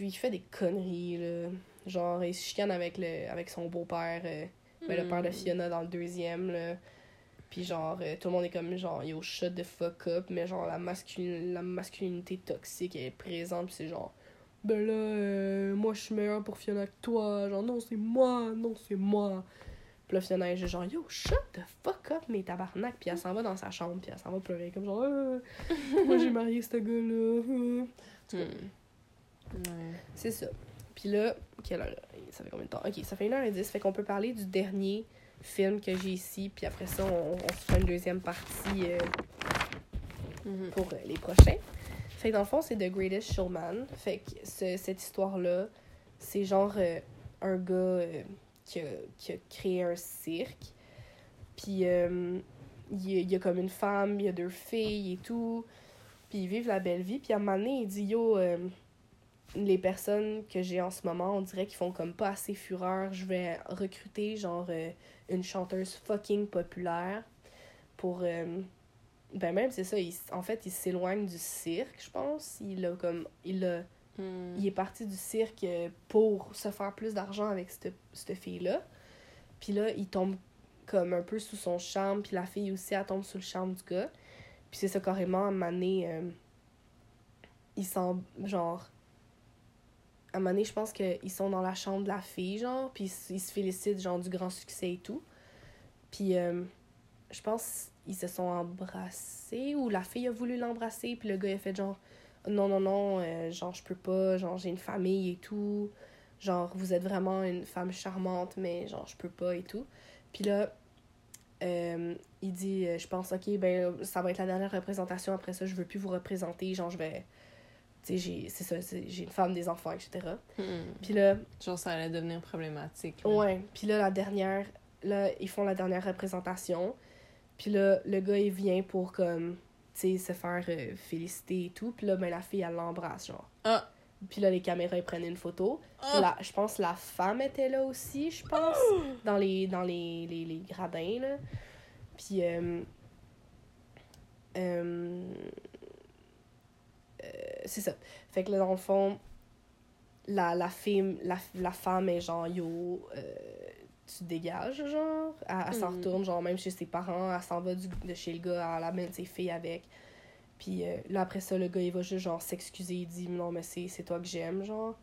il fait des conneries, là. Genre, il se chicane avec, le, avec son beau-père, euh, ben, le père de Mm. Fiona dans le deuxième, là. Puis genre, euh, tout le monde est comme genre, yo, shut the fuck up, mais genre, la, masculin la masculinité toxique elle est présente, puis c'est genre, ben là, euh, moi je suis meilleure pour Fiona que toi, genre, non, c'est moi, non, c'est moi. Puis là, Fiona est genre, yo, shut the fuck up, mais tabarnak, puis elle s'en va dans sa chambre, puis elle s'en va pleurer, comme genre, euh, moi j'ai marié ce gars-là. euh. Hmm. Ouais. C'est ça. Puis là, quelle heure? Ça fait combien de temps? Ok, ça fait 1h10. Fait qu'on peut parler du dernier film que j'ai ici. Puis après ça, on, on se fera une deuxième partie euh, Mhm. pour euh, les prochains. Fait que dans le fond, c'est The Greatest Showman. Fait que ce- cette histoire-là, c'est genre euh, un gars qui, a, qui a créé un cirque. Puis euh, il, y a, il y a comme une femme, il y a deux filles et tout. Puis ils vivent la belle vie. Puis à un moment donné, il dit Yo, les personnes que j'ai en ce moment, on dirait qu'ils font comme pas assez fureur. Je vais recruter genre euh, une chanteuse fucking populaire pour. euh, ben même c'est ça, il en fait, il s'éloigne du cirque, je pense. Il a comme il a Hmm. il est parti du cirque euh, pour se faire plus d'argent avec cette, cette fille-là. Puis là, il tombe comme un peu sous son charme, puis la fille aussi, elle tombe sous le charme du gars. Puis c'est ça, carrément, à un moment donné, euh, ils sont, genre... À un moment donné, je pense qu'ils sont dans la chambre de la fille, genre, puis ils, se félicitent, genre, du grand succès et tout. Puis euh, je pense ils se sont embrassés, ou la fille a voulu l'embrasser, puis le gars, a fait genre non, non, non, euh, genre, je peux pas, genre, j'ai une famille et tout. Genre, vous êtes vraiment une femme charmante, mais genre, je peux pas et tout. Puis là, euh, il dit, euh, je pense, ok, ben, ça va être la dernière représentation, après ça, je veux plus vous représenter, genre, je vais. Tu sais, j'ai- c'est ça, j'ai une femme, des enfants, etc. Hmm. Puis là, Genre, ça allait devenir problématique. là. Ouais, puis là, la dernière, là, ils font la dernière représentation. Puis là, le gars, il vient pour, comme, tu sais, se faire euh, féliciter et tout. Puis là, ben, la fille, elle l'embrasse, genre. Ah! Puis là, les caméras, ils prennent une photo. Ah! La, je pense la femme était là aussi, je pense, dans les, dans les, les, les gradins, là. Puis, euh, euh, c'est ça. Fait que là, dans le fond, la, la, fille, la, la femme est genre, yo, euh, tu dégages, genre? Elle, elle s'en Mhm. retourne, genre, même chez ses parents, elle s'en va du, de chez le gars, elle amène ses filles avec. Puis euh, là, après ça, le gars, il va juste, genre, s'excuser, il dit, non, mais c'est c'est toi que j'aime, genre.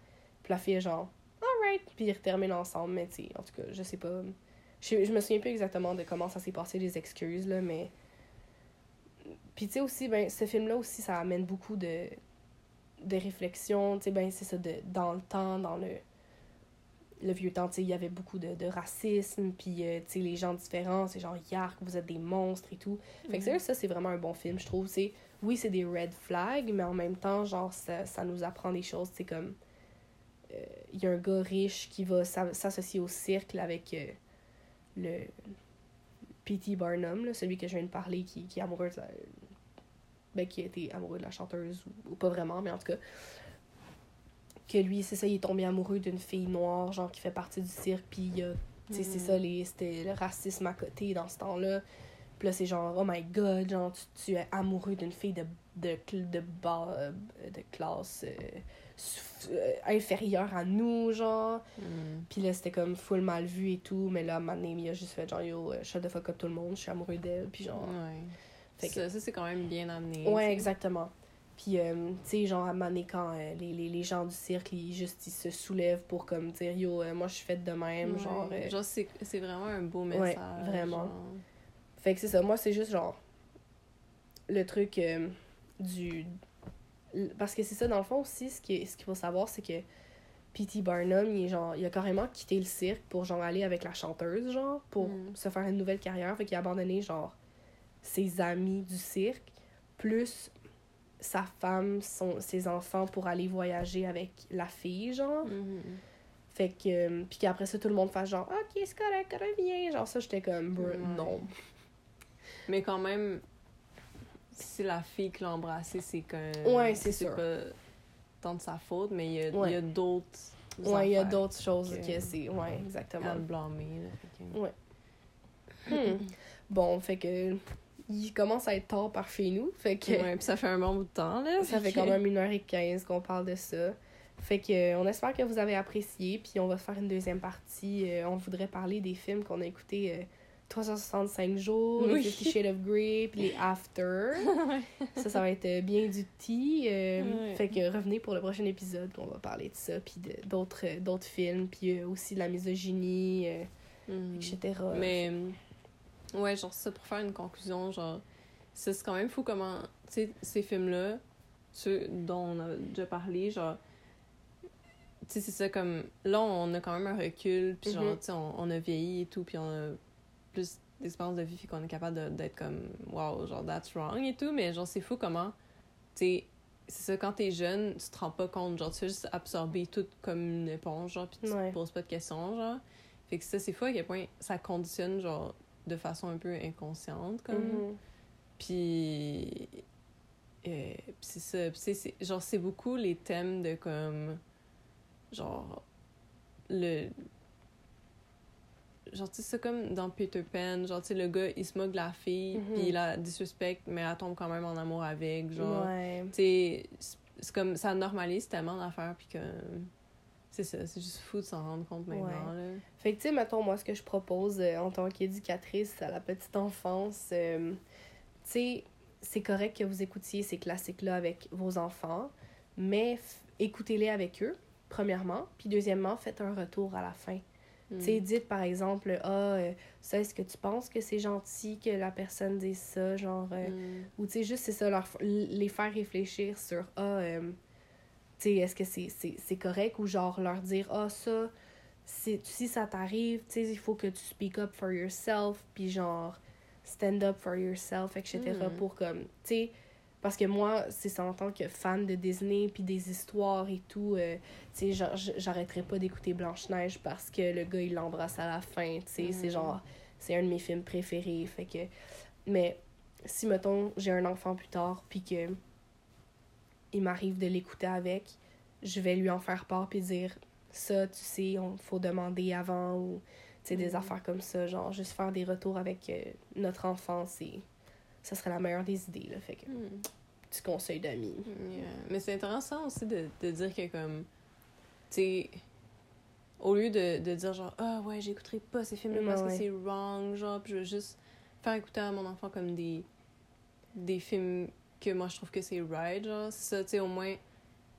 Puis la fille est genre, alright. Puis ils terminent ensemble, mais tu sais, en tout cas, je sais pas. Je, je me souviens plus exactement de comment ça s'est passé, les excuses, là, mais. Puis tu sais aussi, ben, ce film-là aussi, ça amène beaucoup de, de réflexion. Tu sais, ben, c'est ça, de, dans le temps, dans le, le vieux temps, tu sais, il y avait beaucoup de, de racisme, puis euh, tu sais, les gens différents, c'est genre, yark, vous êtes des monstres et tout. Fait que Mhm. ça, c'est vraiment un bon film, je trouve. C'est, oui, c'est des red flags, mais en même temps, genre, ça, ça nous apprend des choses, tu sais, comme. euh, Il y a un gars riche qui va s'a- s'associer au cirque avec euh, le. P.T. Barnum, là, celui que je viens de parler, qui, qui est amoureux de. Ben, qui a été amoureux de la chanteuse, ou, ou pas vraiment, mais en tout cas. Que lui, c'est ça, il est tombé amoureux d'une fille noire, genre, qui fait partie du cirque, puis il y a tu sais, c'est ça, les- c'était le racisme à côté dans ce temps-là. Puis là, c'est genre, oh my god, genre, tu, tu es amoureux d'une fille de, de, de, bas, euh, de classe euh, euh, inférieure à nous, genre. Hmm. Puis là, c'était comme full mal vu et tout, mais là, ma il a juste fait genre, yo, euh, shut the fuck up tout le monde, je suis amoureux d'elle, puis genre. Ouais. Fait que- Ça, ça, c'est quand même bien amené. Ouais, exactement. Puis, euh, tu sais, genre, à un moment donné, quand euh, les, les, les gens du cirque, ils, juste, ils se soulèvent pour, comme, dire, yo, euh, moi, je suis faite de même, Ouais. genre... Genre, c'est c'est vraiment un beau Ouais, message. vraiment. genre. Fait que c'est ça, moi, c'est juste, genre, le truc du... Parce que c'est ça, dans le fond, aussi, ce qu'il ce qu'il faut savoir, c'est que P.T. Barnum, il, est genre, il a carrément quitté le cirque pour, genre, aller avec la chanteuse, genre, pour Mm. se faire une nouvelle carrière. Fait qu'il a abandonné, genre, ses amis du cirque, plus sa femme, son, ses enfants pour aller voyager avec la fille, genre. Mhm. Fait que. euh, puis qu'après ça, tout le monde fasse genre, ok, c'est correct, reviens. Genre, ça, j'étais comme, Ouais. non. Mais quand même, si la fille qui l'a embrassé, c'est que. Ouais, c'est sûr. pas tant de sa faute, mais il y a, Ouais. y a d'autres. Ouais, il y a d'autres choses que- que c'est. Ouais, à exactement. le blâmer. là, que- Ouais. Hmm. Bon, fait que. Il commence à être tard par chez nous. Fait que. Ouais, puis ça fait un bon bout de temps, là. Ça fait quand même 1h15 qu'on parle de ça. Fait que euh, on espère que vous avez apprécié, puis on va faire une deuxième partie. Euh, on voudrait parler des films qu'on a écoutés euh, 365 jours, Oui. les Fifty Shades of Grey, puis les After. ça, ça va être euh, bien du tea. euh, Ouais. Fait que revenez pour le prochain épisode qu'on va parler de ça, puis d'autres d'autres films, puis aussi de la misogynie, Mhm. etc. Mais, ouais, genre, ça, pour faire une conclusion, genre, c'est quand même fou comment, tu sais, ces films-là, ceux dont on a déjà parlé, genre, tu sais, c'est ça, comme, là, on a quand même un recul, puis genre, Mhm. tu sais, on, on a vieilli et tout, puis on a plus d'expérience de vie, puis qu'on est capable d'être comme, wow, genre, that's wrong et tout, mais genre, c'est fou comment, tu sais, c'est ça, quand t'es jeune, tu te rends pas compte, genre, tu fais juste absorber tout comme une éponge, genre, puis tu Ouais. te poses pas de questions, genre. Fait que ça, c'est fou à quel point ça conditionne, genre, de façon un peu inconsciente, comme. Puis. euh, puis c'est ça. C'est- genre, c'est beaucoup les thèmes de comme. Genre. Le. Genre, tu sais, c'est comme dans Peter Pan. Genre, tu sais, le gars, il se moque de la fille, Mhm. puis il la disrespecte, mais elle tombe quand même en amour avec. Genre. Ouais. Tu sais, c'est- comme. Ça normalise tellement d'affaires, puis que. C'est ça, c'est juste fou de s'en rendre compte maintenant, là. Fait que, tu sais, mettons, moi, ce que je propose euh, en tant qu'éducatrice à la petite enfance, euh, tu sais, c'est correct que vous écoutiez ces classiques-là avec vos enfants, mais écoutez-les avec eux, premièrement, puis deuxièmement, faites un retour à la fin. Mm. Tu sais, dites par exemple, ah, euh, ça, est-ce que tu penses que c'est gentil que la personne dise ça, genre, euh, Mm. ou tu sais, juste, c'est ça, leur, les faire réfléchir sur, ah, euh, sais, est-ce que c'est c'est- c'est correct ou genre leur dire, ah, ça, c'est- si ça t'arrive, tu sais, il faut que tu speak up for yourself, puis genre, stand up for yourself, etc. Mhm. pour comme, tu sais, parce que moi, c'est ça en tant que fan de Disney, puis des histoires et tout, euh, tu sais, genre, j- j'arrêterais pas d'écouter Blanche-Neige parce que le gars, il l'embrasse à la fin, tu sais, c'est Mhm. genre, c'est un de mes films préférés, fait que, mais si, mettons, j'ai un enfant plus tard, puis que il m'arrive de l'écouter avec, je vais lui en faire part, puis dire, ça, tu sais, on faut demander avant, ou, tu sais, des Mhm. affaires comme ça, genre, juste faire des retours avec euh, notre enfant, c'est, ça serait la meilleure des idées, là, fait que, Mm. petit conseil d'amis. Yeah. Mais c'est intéressant aussi de, de dire que, comme, tu sais, au lieu de, de dire genre, ah ouais, j'écouterai pas ces films-là parce Ouais, que c'est wrong, genre, puis je veux juste faire écouter à mon enfant comme des, des films que moi je trouve que c'est right, genre, ça, tu sais, au moins,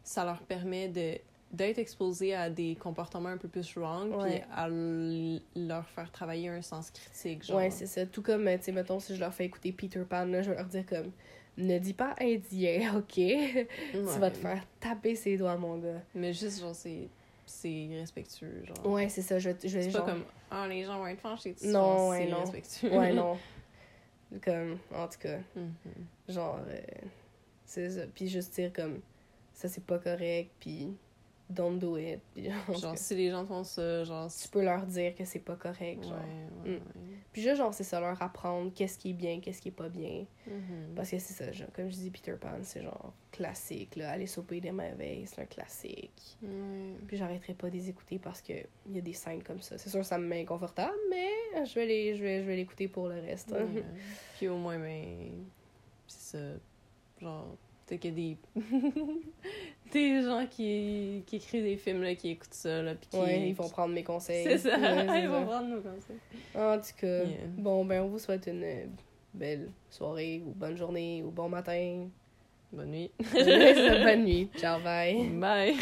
ça leur permet de d'être exposés à des comportements un peu plus wrong, puis Ouais. à leur faire travailler un sens critique, genre. Ouais, c'est ça. Tout comme, tu sais, mettons, si je leur fais écouter Peter Pan, là, je vais leur dire comme, ne dis pas indien, ok? tu vas Ouais. te faire taper ses doigts, mon gars. Mais juste, genre, c'est c'est respectueux, genre. Ouais, c'est ça. Je, je C'est genre... pas comme, ah, les gens vont être fâchés. Non, ouais, c'est non. respectueux. Ouais, non. Comme, en tout cas, Mhm. genre, euh, c'est ça. Puis juste dire comme, ça c'est pas correct, puis don't do it. Genre, si les gens font ça, genre. tu peux leur dire que c'est pas correct, Ouais, genre. ouais, Mm. ouais. Puis juste, genre, c'est ça, leur apprendre qu'est-ce qui est bien, qu'est-ce qui est pas bien. Mhm. Parce que c'est ça, genre, comme je dis, Peter Pan, c'est genre classique, là. Aller souper des merveilles, c'est un classique. Ouais. Puis j'arrêterai pas de les écouter parce que il y a des scènes comme ça. C'est sûr, ça me met inconfortable, mais je vais les, je vais, je vais l'écouter pour le reste. hein. Ouais. Puis au moins, ben. C'est ça. Genre, peut-être qu'il y a des. Des gens qui, qui écrivent des films, là, qui écoutent ça, là. Puis qui. Ouais, ils vont prendre mes conseils. C'est ça. Ouais, ils vont prendre nos conseils. En tout cas, Yeah. bon, ben, on vous souhaite une euh, belle soirée, ou bonne journée, ou bon matin. Bonne nuit. bonne nuit. Ciao, bye. Bye.